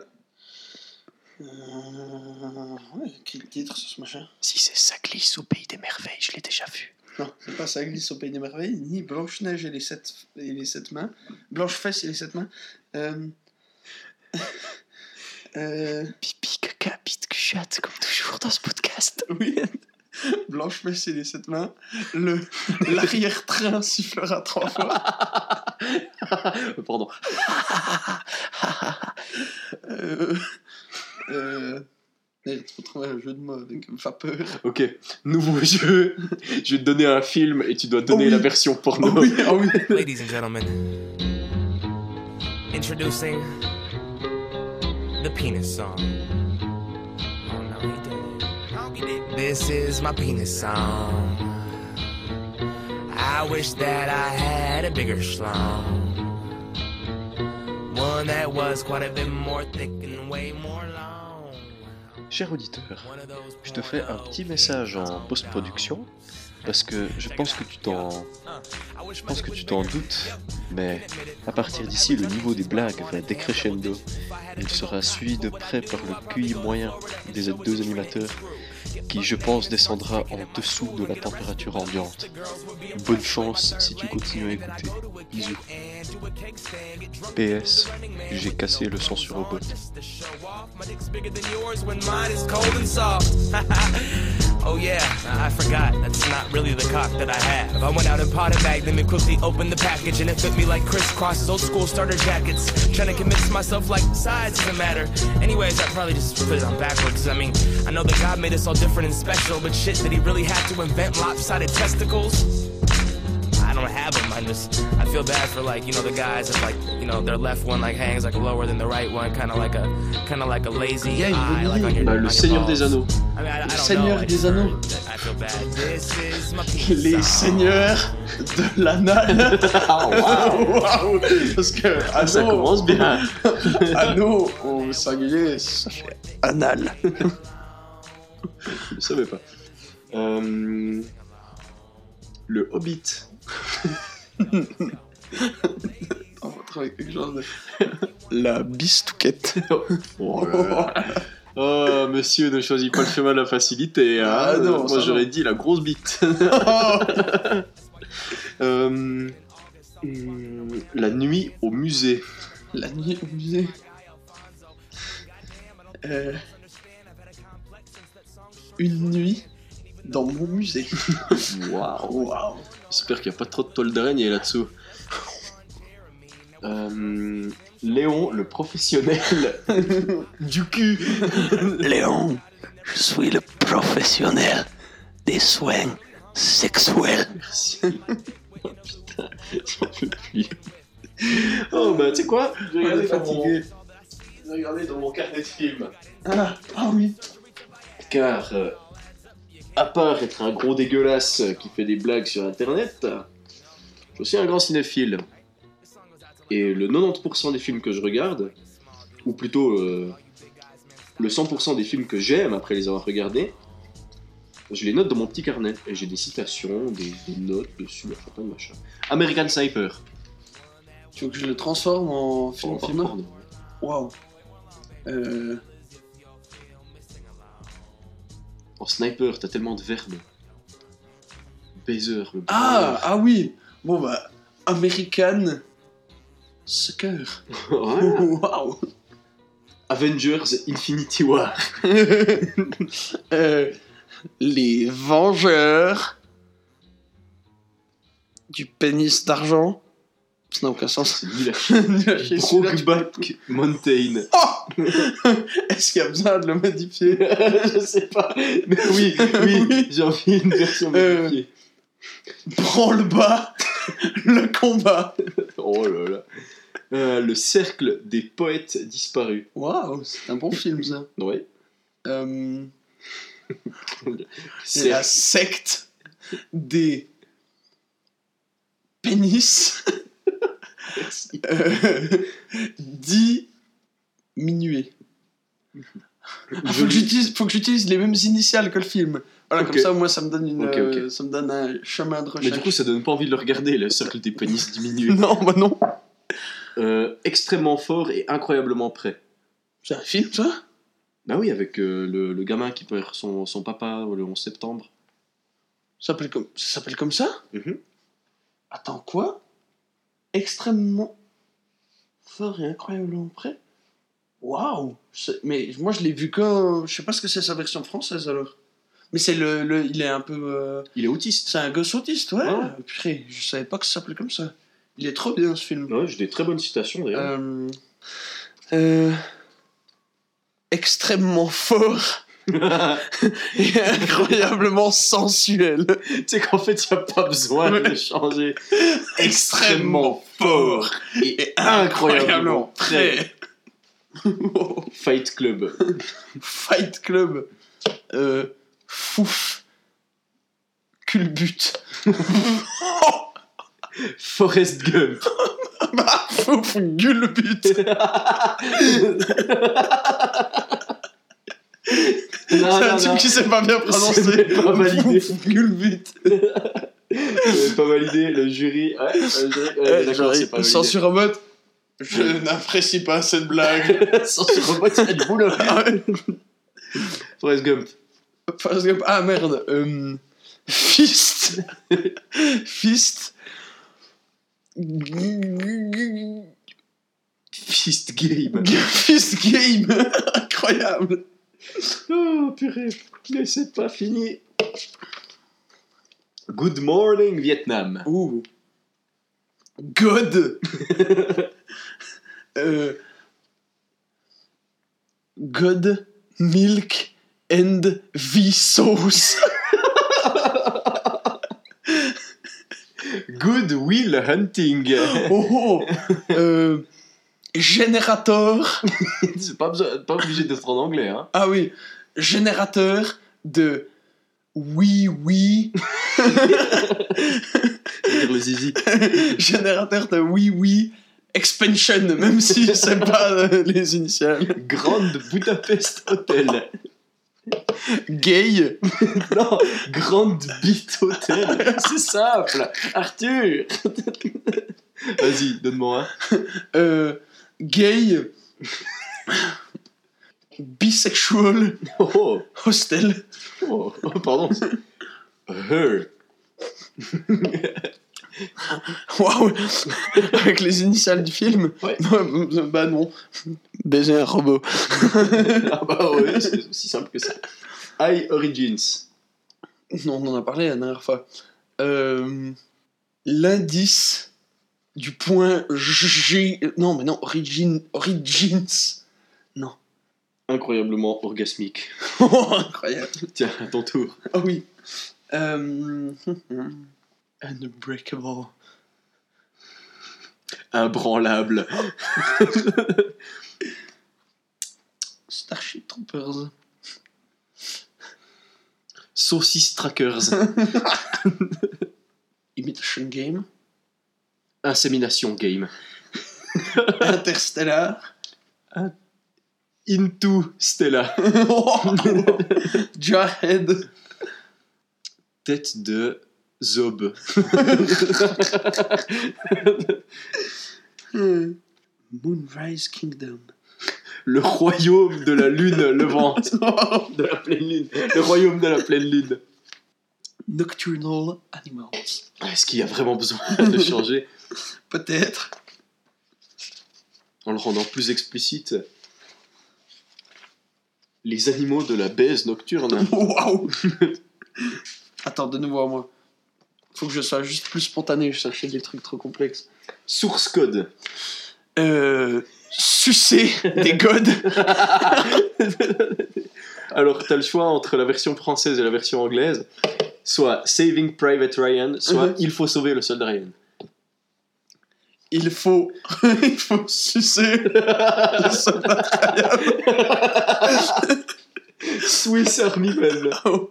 [SPEAKER 2] Euh... Ouais, quel titre sur ce machin
[SPEAKER 1] Si c'est ça glisse au pays des merveilles, je l'ai déjà vu.
[SPEAKER 2] Non, c'est pas ça glisse au pays des merveilles, ni Blanche-Neige et les sept, et les sept mains. Blanche-Fesse et les sept mains. Euh... euh...
[SPEAKER 1] Pipi, caca, bite, chatte, comme toujours dans ce podcast.
[SPEAKER 2] Oui. Blanche-Fesse et les sept mains. Le... L'arrière-train sifflera trois fois.
[SPEAKER 7] Euh, Pardon.
[SPEAKER 2] Euh... Euh... Merde, faut trouver un jeu de mots avec vapeur.
[SPEAKER 7] Ok, nouveau jeu. Je vais te donner un film et tu dois donner
[SPEAKER 2] Oh oui.
[SPEAKER 7] la version porno.
[SPEAKER 2] Oh oui, oh oui.
[SPEAKER 5] Ladies and gentlemen, introducing the penis song. This is my penis song. I wish that I had a bigger schlong. One that was quite a bit more thick and way more long.
[SPEAKER 8] Cher auditeur, je te fais un petit message en post-production parce que je pense que tu t'en je pense que tu t'en doutes, mais à partir d'ici, le niveau des blagues va décrescendo. Il sera suivi de près par le QI moyen des deux animateurs, qui, je pense, descendra en dessous de la température ambiante. Bonne chance si tu continues à écouter. Bisous. PS, j'ai cassé le son sur robot.
[SPEAKER 5] Oh yeah, I forgot. That's not really the cock that I have. I went out and potted bagged them and quickly opened the package, and it fit me like crisscrosses, old school starter jackets. Trying to convince myself like size doesn't matter. Anyways, I probably just put it on backwards. I mean, I know that God made us all different and special, but shit, did he really have to invent lopsided testicles? I don't have them. I just I feel bad for like you know the guys that like you know their left one like hangs like lower than the right one, kind of like a kind of like a lazy
[SPEAKER 2] Yeah, you
[SPEAKER 5] eye like on your,
[SPEAKER 7] Bah,
[SPEAKER 5] on
[SPEAKER 7] le Seigneur
[SPEAKER 5] balls.
[SPEAKER 7] des Anneaux.
[SPEAKER 5] I mean, I, I don't
[SPEAKER 2] Seigneur
[SPEAKER 5] know.
[SPEAKER 2] Des Anneaux.
[SPEAKER 5] I feel bad. This is my penis
[SPEAKER 2] Les seigneurs de l'anal. Waouh Parce que
[SPEAKER 7] Ah, ça
[SPEAKER 2] anneau-
[SPEAKER 7] commence bien.
[SPEAKER 2] Anneau au singulier, anal.
[SPEAKER 7] Je savais pas. Euh,
[SPEAKER 1] Le Hobbit.
[SPEAKER 2] On quelque chose de... La bistouquette.
[SPEAKER 1] Oh. Oh, monsieur ne choisit pas le chemin de la facilité. Hein.
[SPEAKER 2] Ah non,
[SPEAKER 1] Moi j'aurais dit la grosse bite. Euh, la nuit au musée.
[SPEAKER 2] La nuit au musée. Euh, Une nuit dans mon musée.
[SPEAKER 1] Waouh.
[SPEAKER 2] Waouh.
[SPEAKER 1] J'espère qu'il n'y a pas trop de toile d'araignée là-dessous. Euh, Léon, le professionnel du cul.
[SPEAKER 5] Léon, je suis le professionnel des soins sexuels.
[SPEAKER 1] Merci. Oh putain, j'en peux plus. Oh bah tu sais quoi? Regarder dans mon...
[SPEAKER 2] fatigué.
[SPEAKER 1] je vais regarder dans mon carnet de films.
[SPEAKER 2] Ah, ah oui.
[SPEAKER 1] Car, euh, à part être un gros dégueulasse qui fait des blagues sur internet, je suis aussi un grand cinéphile. Et le 90% des films que je regarde, ou plutôt euh, le 100% des films que j'aime après les avoir regardés, je les note dans mon petit carnet. Et j'ai des citations, des, des notes dessus, enfin plein de machin. American Sniper.
[SPEAKER 2] Tu veux que je le transforme en film film
[SPEAKER 1] pardon.
[SPEAKER 2] Waouh. Euh,
[SPEAKER 1] En sniper, t'as tellement de verbes. Baiser, le
[SPEAKER 2] Ah, ah oui. Bon bah, American Sucker. Waouh.
[SPEAKER 1] Avengers Infinity War.
[SPEAKER 2] Euh, les Vengeurs du pénis d'argent. Ça n'a aucun sens.
[SPEAKER 1] Brokeback Mountain.
[SPEAKER 2] Oh Est-ce qu'il y a besoin de le modifier
[SPEAKER 1] je sais pas. Mais oui, oui, j'ai envie une version
[SPEAKER 2] Euh.
[SPEAKER 1] modifiée.
[SPEAKER 2] Branle-bas le combat.
[SPEAKER 1] Oh là là. Euh, le cercle des poètes disparus.
[SPEAKER 2] Waouh, c'est un bon film ça. Euh, c'est la
[SPEAKER 1] Cercle.
[SPEAKER 2] secte des pénis euh, diminués. Ah, faut que j'utilise- faut que j'utilise les mêmes initiales que le film. Voilà, comme ça, moi, ça me donne une, euh, ça me donne un chemin de
[SPEAKER 1] Mais
[SPEAKER 2] recherche.
[SPEAKER 1] du coup, ça donne pas envie de le regarder, le cercle des pénis diminués.
[SPEAKER 2] non, bah non.
[SPEAKER 1] Euh, extrêmement fort et incroyablement prêt.
[SPEAKER 2] C'est un film, ça?
[SPEAKER 1] Bah oui, avec euh, le, le gamin qui perd son, son papa le 11 septembre.
[SPEAKER 2] Ça s'appelle comme, ça s'appelle comme ça?
[SPEAKER 1] Mhm.
[SPEAKER 2] Attends, quoi? Extrêmement fort et incroyablement prêt Waouh Mais moi, je l'ai vu que... Je sais pas ce que c'est sa version française, alors. Mais c'est le, le... Il est un peu... euh,
[SPEAKER 1] Il est autiste.
[SPEAKER 2] C'est un gosse autiste, ouais.
[SPEAKER 1] Ouais.
[SPEAKER 2] Purée, je savais pas que ça s'appelait comme ça. Il est trop bien, ce film.
[SPEAKER 1] Ouais, j'ai des très bonnes citations d'ailleurs.
[SPEAKER 2] Euh, euh, extrêmement fort et incroyablement sensuel.
[SPEAKER 1] tu sais qu'en fait, il n'y a pas besoin de changer.
[SPEAKER 2] Extrêmement fort
[SPEAKER 1] et
[SPEAKER 2] incroyablement prêt.
[SPEAKER 1] Fight Club.
[SPEAKER 2] Fight Club. Euh, fouf. Culbut.
[SPEAKER 1] Forrest Gump.
[SPEAKER 2] Fouf, gulbut. C'est un type qui sait pas bien prononcer.
[SPEAKER 1] C'est pas validé.
[SPEAKER 2] Gulbut.
[SPEAKER 1] J'avais pas validé, le jury. Ouais, le jury. ouais,
[SPEAKER 2] Eh,
[SPEAKER 1] d'accord, c'est pas validé.
[SPEAKER 2] surremote, je n'apprécie pas cette blague.
[SPEAKER 1] Robot, il y a du boulot.
[SPEAKER 2] Ah.
[SPEAKER 1] Forrest Gump.
[SPEAKER 2] Forrest Gump. Ah merde. euh, Fist. Fist.
[SPEAKER 1] Fist Game.
[SPEAKER 2] Fist Game. Incroyable.
[SPEAKER 1] Oh, purée. Mais c'est pas fini. Good morning, Vietnam.
[SPEAKER 2] Ouh. God. Euh, God, Milk and V Sauce.
[SPEAKER 1] Good Will Hunting.
[SPEAKER 2] Oh, oh. Euh, générateur.
[SPEAKER 1] c'est pas, pas obligé d'être en anglais, hein.
[SPEAKER 2] Ah oui, générateur de oui oui.
[SPEAKER 1] C'est-à-dire le zizi.
[SPEAKER 2] générateur de oui oui expansion, même si c'est pas euh, les initiales.
[SPEAKER 1] Grande Budapest Hotel.
[SPEAKER 2] Gay.
[SPEAKER 1] Non, Grande Bite Hotel.
[SPEAKER 2] C'est simple. Arthur.
[SPEAKER 1] Vas-y, donne-moi un.
[SPEAKER 2] Euh, gay. Bisexual.
[SPEAKER 1] Oh,
[SPEAKER 2] Hostel.
[SPEAKER 1] oh, oh, pardon. Her.
[SPEAKER 2] Waouh. Avec les initiales du film.
[SPEAKER 1] Ouais.
[SPEAKER 2] bah non. Baiser un robot.
[SPEAKER 1] ah bah ouais, c'est aussi simple que ça. High Origins.
[SPEAKER 2] Non, on en a parlé la dernière fois. Euh, L'indice du point G. Non, mais non, origin, Origins. Non.
[SPEAKER 1] Incroyablement orgasmique.
[SPEAKER 2] Oh, incroyable.
[SPEAKER 1] Tiens, à ton tour.
[SPEAKER 2] Ah oui. Euh... Unbreakable.
[SPEAKER 1] Imbranlable.
[SPEAKER 2] Starship Troopers.
[SPEAKER 1] Saucisse Trackers.
[SPEAKER 2] Imitation Game.
[SPEAKER 1] Insémination Game.
[SPEAKER 2] Interstellar.
[SPEAKER 1] Into Stella.
[SPEAKER 2] Jarhead.
[SPEAKER 1] Tête de Zob.
[SPEAKER 2] Moonrise Kingdom.
[SPEAKER 1] Le royaume de la lune levante. de la pleine lune. Le royaume de la pleine lune.
[SPEAKER 2] Nocturnal Animals.
[SPEAKER 1] Est-ce qu'il y a vraiment besoin de changer?
[SPEAKER 2] Peut-être.
[SPEAKER 1] en le rendant plus explicite Les animaux de la baise nocturne.
[SPEAKER 2] Waouh Attends, de nouveau à moi. Faut que je sois juste plus spontané, je cherchais des trucs trop complexes.
[SPEAKER 1] Source code.
[SPEAKER 2] Euh. Sucer des godes.
[SPEAKER 1] Alors, tu as le choix entre la version française et la version anglaise. Soit Saving Private Ryan, soit
[SPEAKER 2] Mhm.
[SPEAKER 1] Il faut sauver le soldat Ryan.
[SPEAKER 2] Il faut. Il faut sucer le soldat
[SPEAKER 1] Swiss Army Man.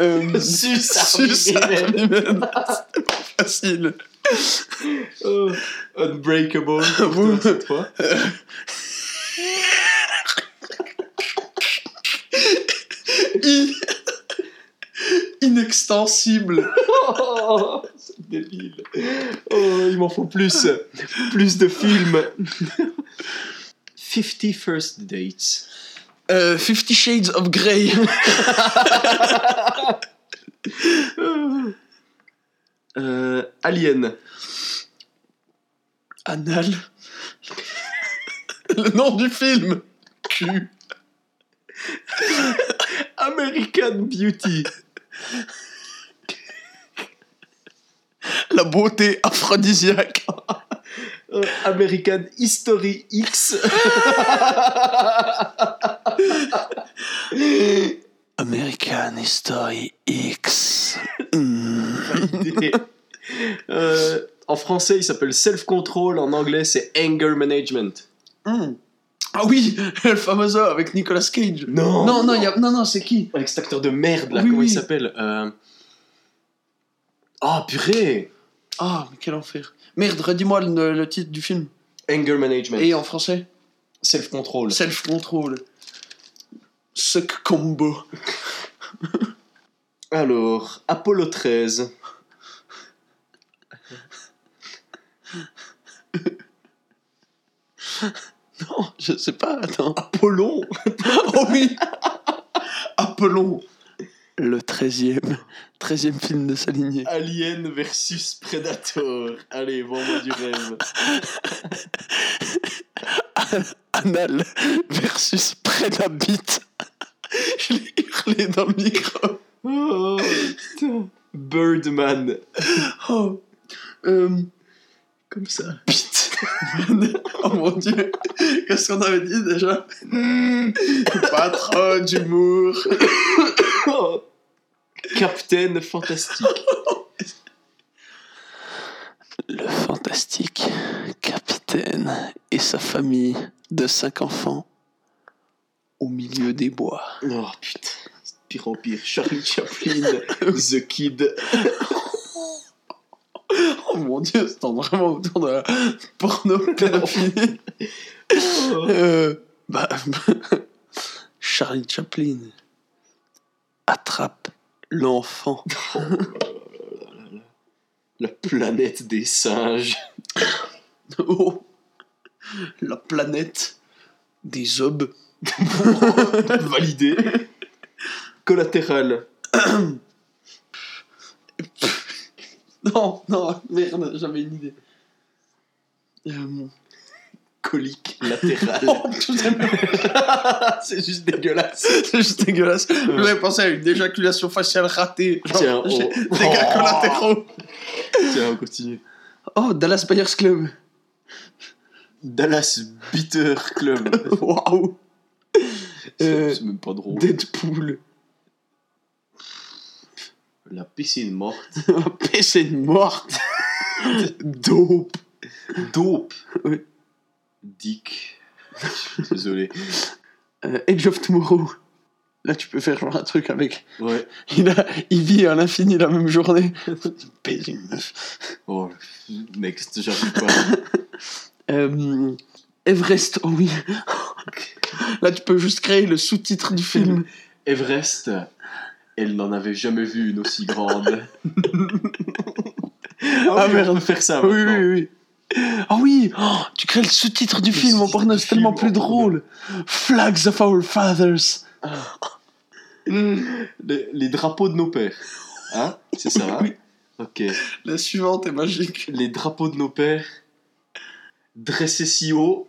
[SPEAKER 2] Euh,
[SPEAKER 1] Suce
[SPEAKER 2] Suce
[SPEAKER 1] Army Man.
[SPEAKER 2] C'est pas facile.
[SPEAKER 1] Oh, Unbreakable.
[SPEAKER 2] Vous-
[SPEAKER 1] toi.
[SPEAKER 2] I- Inextensible.
[SPEAKER 1] Oh, débile. Oh, il m'en faut plus. Plus de films. 50 First Dates.
[SPEAKER 2] Euh, Fifty Shades of Grey.
[SPEAKER 1] Euh, Alien.
[SPEAKER 2] Anal. Le nom du film. Q.
[SPEAKER 1] American Beauty.
[SPEAKER 2] La beauté aphrodisiaque.
[SPEAKER 1] Euh, American History X.
[SPEAKER 2] American History X.
[SPEAKER 1] Euh, en français, il s'appelle Self Control. En anglais, c'est Anger Management.
[SPEAKER 2] Hmm. Ah oui, le fameux avec Nicolas Cage.
[SPEAKER 1] Non.
[SPEAKER 2] Non, non, y a... non, non, c'est qui?
[SPEAKER 1] Avec cet acteur de merde là,
[SPEAKER 2] Oui,
[SPEAKER 1] comment
[SPEAKER 2] oui.
[SPEAKER 1] il s'appelle euh... Ah, purée
[SPEAKER 2] Ah, mais quel enfer. Merde, redis-moi le, le titre du film.
[SPEAKER 1] Anger Management.
[SPEAKER 2] Et en français
[SPEAKER 1] Self Control.
[SPEAKER 2] Self-control. Suck combo.
[SPEAKER 1] Alors, Apollo 13.
[SPEAKER 2] Non, je sais pas, attends.
[SPEAKER 1] Apollon
[SPEAKER 2] Oh oui Apollon. Le 13e. 13e film de sa lignée.
[SPEAKER 1] Alien versus Predator. Allez, vends-moi du rêve.
[SPEAKER 2] Anal versus Predabit. Je l'ai hurlé dans le micro.
[SPEAKER 1] Oh, putain. Birdman.
[SPEAKER 2] Oh. Euh,
[SPEAKER 1] Comme ça.
[SPEAKER 2] oh mon dieu. Qu'est-ce qu'on avait dit déjà? Pas trop d'humour.
[SPEAKER 1] Oh. Captain Fantastique.
[SPEAKER 2] Le fantastique capitaine et sa famille de cinq enfants au milieu des bois.
[SPEAKER 1] Oh putain. Pire en pire. Charlie Chaplin. The Kid.
[SPEAKER 2] Oh mon dieu, c'est vraiment autour de la porno pédophilie. Euh, bah, Charlie Chaplin. attrape l'enfant.
[SPEAKER 1] La planète des singes.
[SPEAKER 2] Oh. La planète des obs.
[SPEAKER 1] Validé. Collatéral.
[SPEAKER 2] Non, non, merde, j'avais une idée. Euh,
[SPEAKER 1] Colique latérale.
[SPEAKER 2] Oh,
[SPEAKER 1] C'est juste dégueulasse.
[SPEAKER 2] c'est juste dégueulasse. J'avais pensé à une éjaculation faciale ratée. Genre,
[SPEAKER 1] Tiens, oh.
[SPEAKER 2] des gars collatéraux.
[SPEAKER 1] Tiens, on continue.
[SPEAKER 2] Oh, Dallas Buyers Club.
[SPEAKER 1] Dallas Bitter Club.
[SPEAKER 2] Waouh. Euh,
[SPEAKER 1] c'est même pas drôle.
[SPEAKER 2] Deadpool.
[SPEAKER 1] La piscine morte.
[SPEAKER 2] La PC morte. Dope.
[SPEAKER 1] Dope.
[SPEAKER 2] Oui.
[SPEAKER 1] Dick. Désolé.
[SPEAKER 2] Euh, Edge of Tomorrow. Là, tu peux faire genre un truc avec.
[SPEAKER 1] Ouais.
[SPEAKER 2] Il, a, il vit à l'infini la même journée. Baiser une meuf.
[SPEAKER 1] Oh, next, j'arrive pas.
[SPEAKER 2] Euh, Everest, oh oui. Là, tu peux juste créer le sous-titre du film.
[SPEAKER 1] Everest, elle n'en avait jamais vu une aussi grande.
[SPEAKER 2] Ah, merde.
[SPEAKER 1] on peut faire ça
[SPEAKER 2] oui, oui, oui. Ah oui, oh, tu crées le sous-titre du film en porno, c'est tellement plus drôle. Flags of our fathers.
[SPEAKER 1] Les, les drapeaux de nos pères. Hein C'est ça, hein
[SPEAKER 2] Oui.
[SPEAKER 1] Ok.
[SPEAKER 2] La suivante est magique.
[SPEAKER 1] Les drapeaux de nos pères, dressés si haut,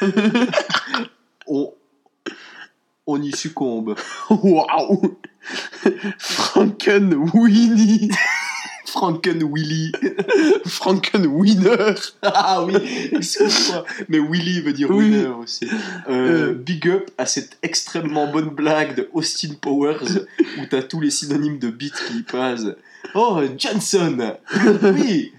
[SPEAKER 1] on, on y succombe.
[SPEAKER 2] Waouh Franken Winnie.
[SPEAKER 1] Franken Willy.
[SPEAKER 2] Franken Winner.
[SPEAKER 1] Ah oui, excuse-moi. Mais Willy veut dire
[SPEAKER 2] Oui.
[SPEAKER 1] winner aussi. Euh,
[SPEAKER 2] Euh.
[SPEAKER 1] Big up à cette extrêmement bonne blague de Austin Powers où t'as tous les synonymes de beat qui y passent. Oh, Johnson Oui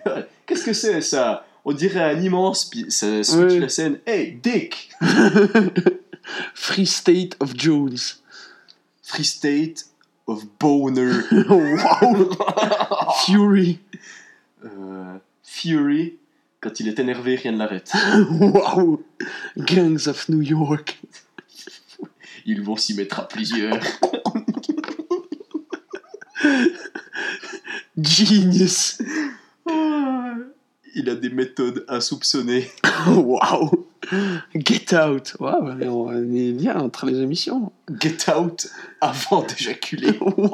[SPEAKER 1] Qu'est-ce que c'est ça? On dirait un immense, puis ça switch
[SPEAKER 2] Oui.
[SPEAKER 1] la scène. Hey, Dick
[SPEAKER 2] Free State of Jones.
[SPEAKER 1] Free State of Boner.
[SPEAKER 2] Waouh Fury.
[SPEAKER 1] Euh, Fury, quand il est énervé, rien ne l'arrête.
[SPEAKER 2] Waouh Gangs of New York.
[SPEAKER 1] Ils vont s'y mettre à plusieurs.
[SPEAKER 2] Genius.
[SPEAKER 1] Il a des méthodes insoupçonnées.
[SPEAKER 2] Waouh Get Out. Waouh, on est bien entre les émissions.
[SPEAKER 1] Get out avant d'éjaculer.
[SPEAKER 2] Waouh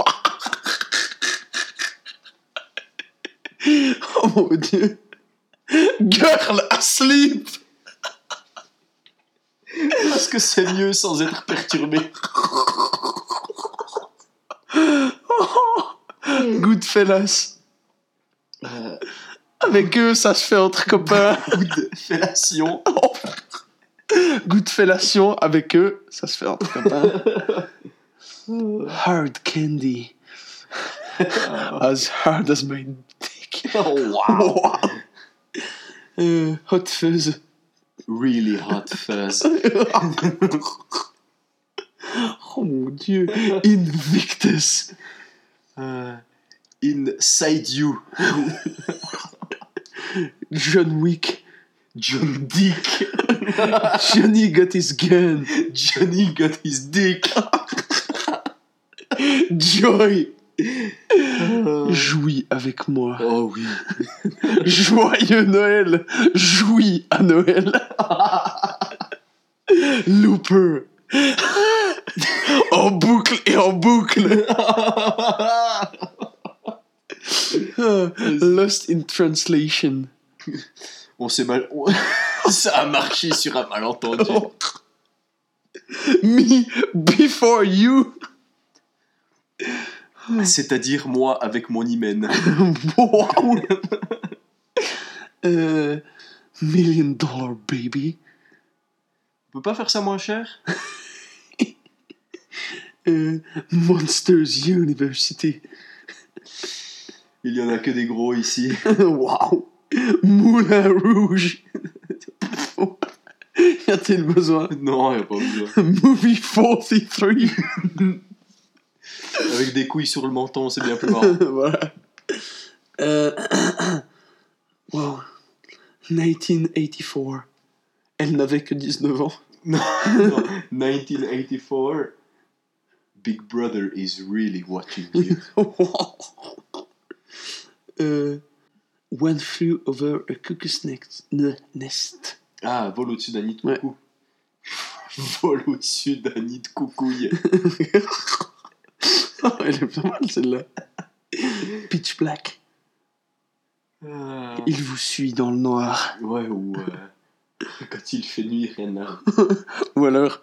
[SPEAKER 2] Oh mon dieu. Girl asleep.
[SPEAKER 1] Parce que c'est mieux sans être perturbé.
[SPEAKER 2] Goodfellas. Avec eux, ça se fait entre copains.
[SPEAKER 1] Good fellation.
[SPEAKER 2] Goodfellation, avec eux, ça se fait entre copains. Hard candy. As hard as my dick.
[SPEAKER 1] Oh, wow.
[SPEAKER 2] Wow. Euh, hot fuzz.
[SPEAKER 1] Really hot fuzz.
[SPEAKER 2] Oh mon dieu. Invictus.
[SPEAKER 1] Euh, inside you.
[SPEAKER 2] John Wick.
[SPEAKER 1] John Dick.
[SPEAKER 2] Johnny got his gun.
[SPEAKER 1] Johnny got his dick.
[SPEAKER 2] Joy. Jouis avec moi.
[SPEAKER 1] Oh oui.
[SPEAKER 2] Joyeux Noël. Jouis à Noël. Looper. en boucle et en boucle. Lost in translation.
[SPEAKER 1] On s'est mal. Ça a marché sur un malentendu.
[SPEAKER 2] Me before you.
[SPEAKER 1] C'est-à-dire moi avec mon hymen.
[SPEAKER 2] Wow. Euh, million dollar baby.
[SPEAKER 1] On peut pas faire ça moins cher?
[SPEAKER 2] Euh, Monsters University.
[SPEAKER 1] Il y en a que des gros ici.
[SPEAKER 2] Waouh. Moulin Rouge. y a-t-il besoin?
[SPEAKER 1] Non, y a pas besoin.
[SPEAKER 2] Movie 43.
[SPEAKER 1] Avec des couilles sur le menton, c'est bien plus marrant.
[SPEAKER 2] voilà. Euh, wow. 1984. Elle n'avait que 19 ans.
[SPEAKER 1] non, non. 1984. Big Brother is really watching you.
[SPEAKER 2] Euh, One flew over a cuckoo's nest. ne- nest.
[SPEAKER 1] Ah, vol au-dessus d'un nid de
[SPEAKER 2] Ouais.
[SPEAKER 1] coucou. vol au-dessus d'un nid de coucouille.
[SPEAKER 2] Oh, elle est pas mal celle-là. Pitch Black.
[SPEAKER 1] Ah,
[SPEAKER 2] Il vous suit dans le noir.
[SPEAKER 1] ouais, ou euh, quand il fait nuit, rien n'a.
[SPEAKER 2] Ou alors,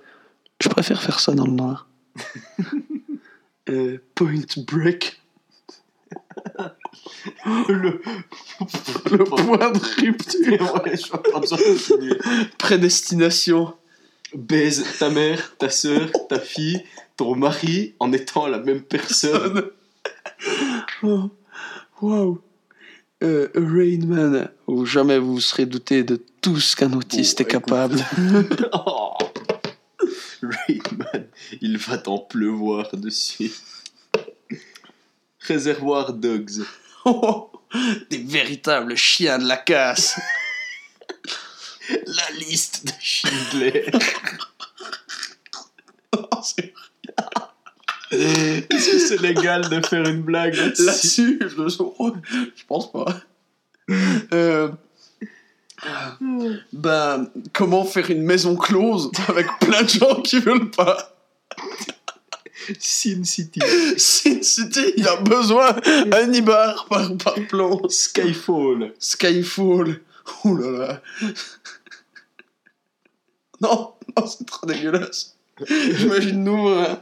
[SPEAKER 2] je préfère faire ça dans le noir. Euh, point Break.
[SPEAKER 1] Le,
[SPEAKER 2] Le point de rupture.
[SPEAKER 1] ouais, je suis en train de continuer.
[SPEAKER 2] Prédestination.
[SPEAKER 1] Baise ta mère, ta soeur, ta fille, ton mari en étant la même personne.
[SPEAKER 2] Oh, Wow. Euh, Rain Man, où jamais vous serez douté de tout ce qu'un autiste
[SPEAKER 1] Oh,
[SPEAKER 2] est capable.
[SPEAKER 1] Oh. Rayman, il va t'en pleuvoir dessus. Réservoir Dogs.
[SPEAKER 2] Oh, des véritables chiens de la casse.
[SPEAKER 1] La liste de Schindler.
[SPEAKER 2] Oh, c'est-
[SPEAKER 1] Est-ce que c'est légal de faire une blague là-dessus
[SPEAKER 2] Là-dessus, je, je pense pas. Euh, ben, comment faire une maison close avec plein de gens qui veulent pas?
[SPEAKER 1] Sin City.
[SPEAKER 2] Sin City, il a besoin d'un Ibar par, par plan.
[SPEAKER 1] Skyfall.
[SPEAKER 2] Skyfall. Ouh là là. Non, non, c'est trop dégueulasse. J'imagine nous hein,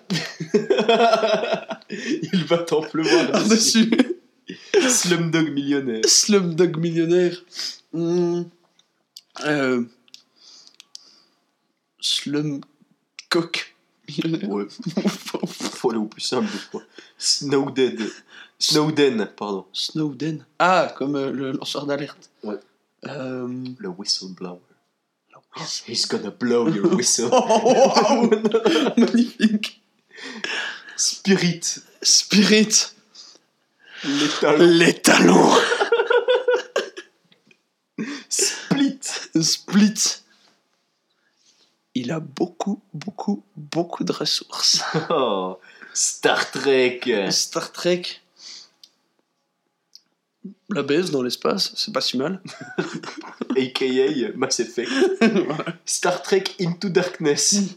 [SPEAKER 1] il va t'en pleuvoir dessus.
[SPEAKER 2] dessus.
[SPEAKER 1] Slumdog millionnaire.
[SPEAKER 2] Slumdog millionnaire. Euh. Slum coq millionnaire.
[SPEAKER 1] Ouais. Faut aller au plus simple, je crois. Snowden. Snowden, pardon.
[SPEAKER 2] Snowden. Ah, comme euh, le lanceur d'alerte.
[SPEAKER 1] Ouais.
[SPEAKER 2] Euh...
[SPEAKER 1] Le whistleblower. He's gonna blow your whistle.
[SPEAKER 2] Oh, wow Magnifique.
[SPEAKER 1] Spirit.
[SPEAKER 2] Spirit.
[SPEAKER 1] Les talons.
[SPEAKER 2] Les talons.
[SPEAKER 1] Split.
[SPEAKER 2] Split. Il a beaucoup, beaucoup, beaucoup de ressources.
[SPEAKER 1] Oh, Star Trek.
[SPEAKER 2] Star Trek. La baisse dans l'espace, c'est pas si mal.
[SPEAKER 1] AKA Mass Effect. Star Trek Into Darkness.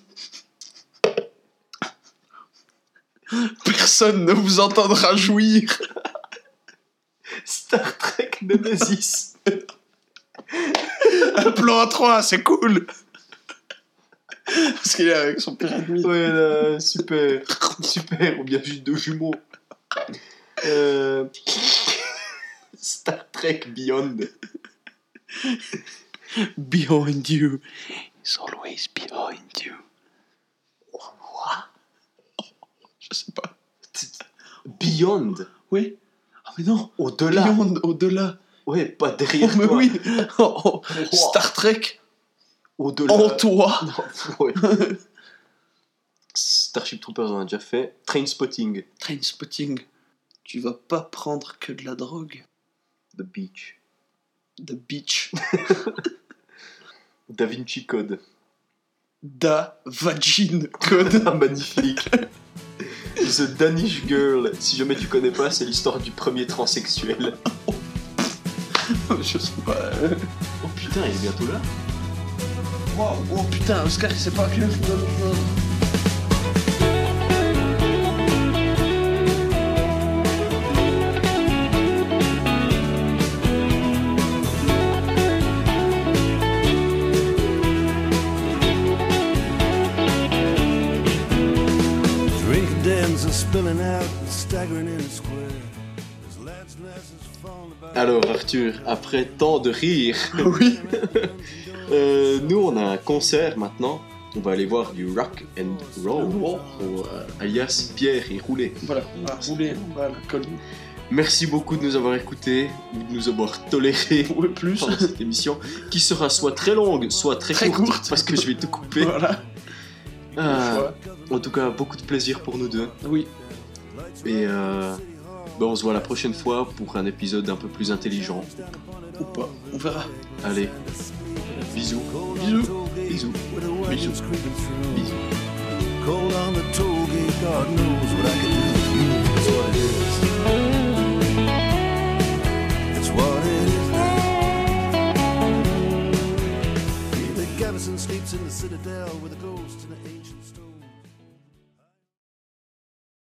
[SPEAKER 2] Personne ne vous entendra jouir.
[SPEAKER 1] Star Trek Nemesis.
[SPEAKER 2] Un plan à 3, c'est cool. Parce qu'il est avec son pire ennemi.
[SPEAKER 1] Ouais, là, super. Super, ou bien juste deux jumeaux. Euh, Star Trek Beyond.
[SPEAKER 2] Behind you. He's always behind you. Je sais pas.
[SPEAKER 1] Beyond?
[SPEAKER 2] Oui. Ah mais non.
[SPEAKER 1] Au-delà.
[SPEAKER 2] Beyond, au-delà.
[SPEAKER 1] Ouais, pas
[SPEAKER 2] Oh,
[SPEAKER 1] derrière
[SPEAKER 2] mais
[SPEAKER 1] toi.
[SPEAKER 2] oui. Oh, oh. Star Trek
[SPEAKER 1] Au-delà.
[SPEAKER 2] en toi.
[SPEAKER 1] Non, ouais. Starship Troopers, on a déjà fait. Trainspotting.
[SPEAKER 2] Trainspotting. Tu vas pas prendre que de la drogue.
[SPEAKER 1] The Beach.
[SPEAKER 2] The Beach.
[SPEAKER 1] Da Vinci Code.
[SPEAKER 2] Da Vagine Code.
[SPEAKER 1] Magnifique. The Danish Girl. Si jamais tu connais pas, c'est l'histoire du premier transsexuel.
[SPEAKER 2] Je sais pas.
[SPEAKER 1] Oh putain, il est bientôt là.
[SPEAKER 2] Oh putain, Oscar, il sait pas que je dois me joindre.
[SPEAKER 3] Drink dens are spilling out,
[SPEAKER 1] Alors Arthur, après tant de rire,
[SPEAKER 2] Oui.
[SPEAKER 1] euh, nous on a un concert maintenant. On va aller voir du rock and roll, ou, euh, alias Pierre et Rouler.
[SPEAKER 2] Voilà, on va rouler, on va la.
[SPEAKER 1] Merci beaucoup de nous avoir écoutés, ou de nous avoir tolérés
[SPEAKER 2] plus.
[SPEAKER 1] pendant cette émission, qui sera soit très longue, soit très,
[SPEAKER 2] Très
[SPEAKER 1] courte,
[SPEAKER 2] courte.
[SPEAKER 1] parce que je vais tout couper.
[SPEAKER 2] Voilà.
[SPEAKER 1] Ah, en tout cas, beaucoup de plaisir pour nous deux.
[SPEAKER 2] Oui.
[SPEAKER 1] Et euh, ben, on se voit la prochaine fois pour un épisode un peu plus intelligent.
[SPEAKER 2] Ou pas, on verra.
[SPEAKER 1] Allez, bisous.
[SPEAKER 2] Bisous.
[SPEAKER 1] Bisous.
[SPEAKER 3] Through.
[SPEAKER 1] Bisous.
[SPEAKER 3] cold on the toll gate. God knows what I could do with you. That's what it is. It's what it is now. David Gavison sleeps in the citadel with a gold.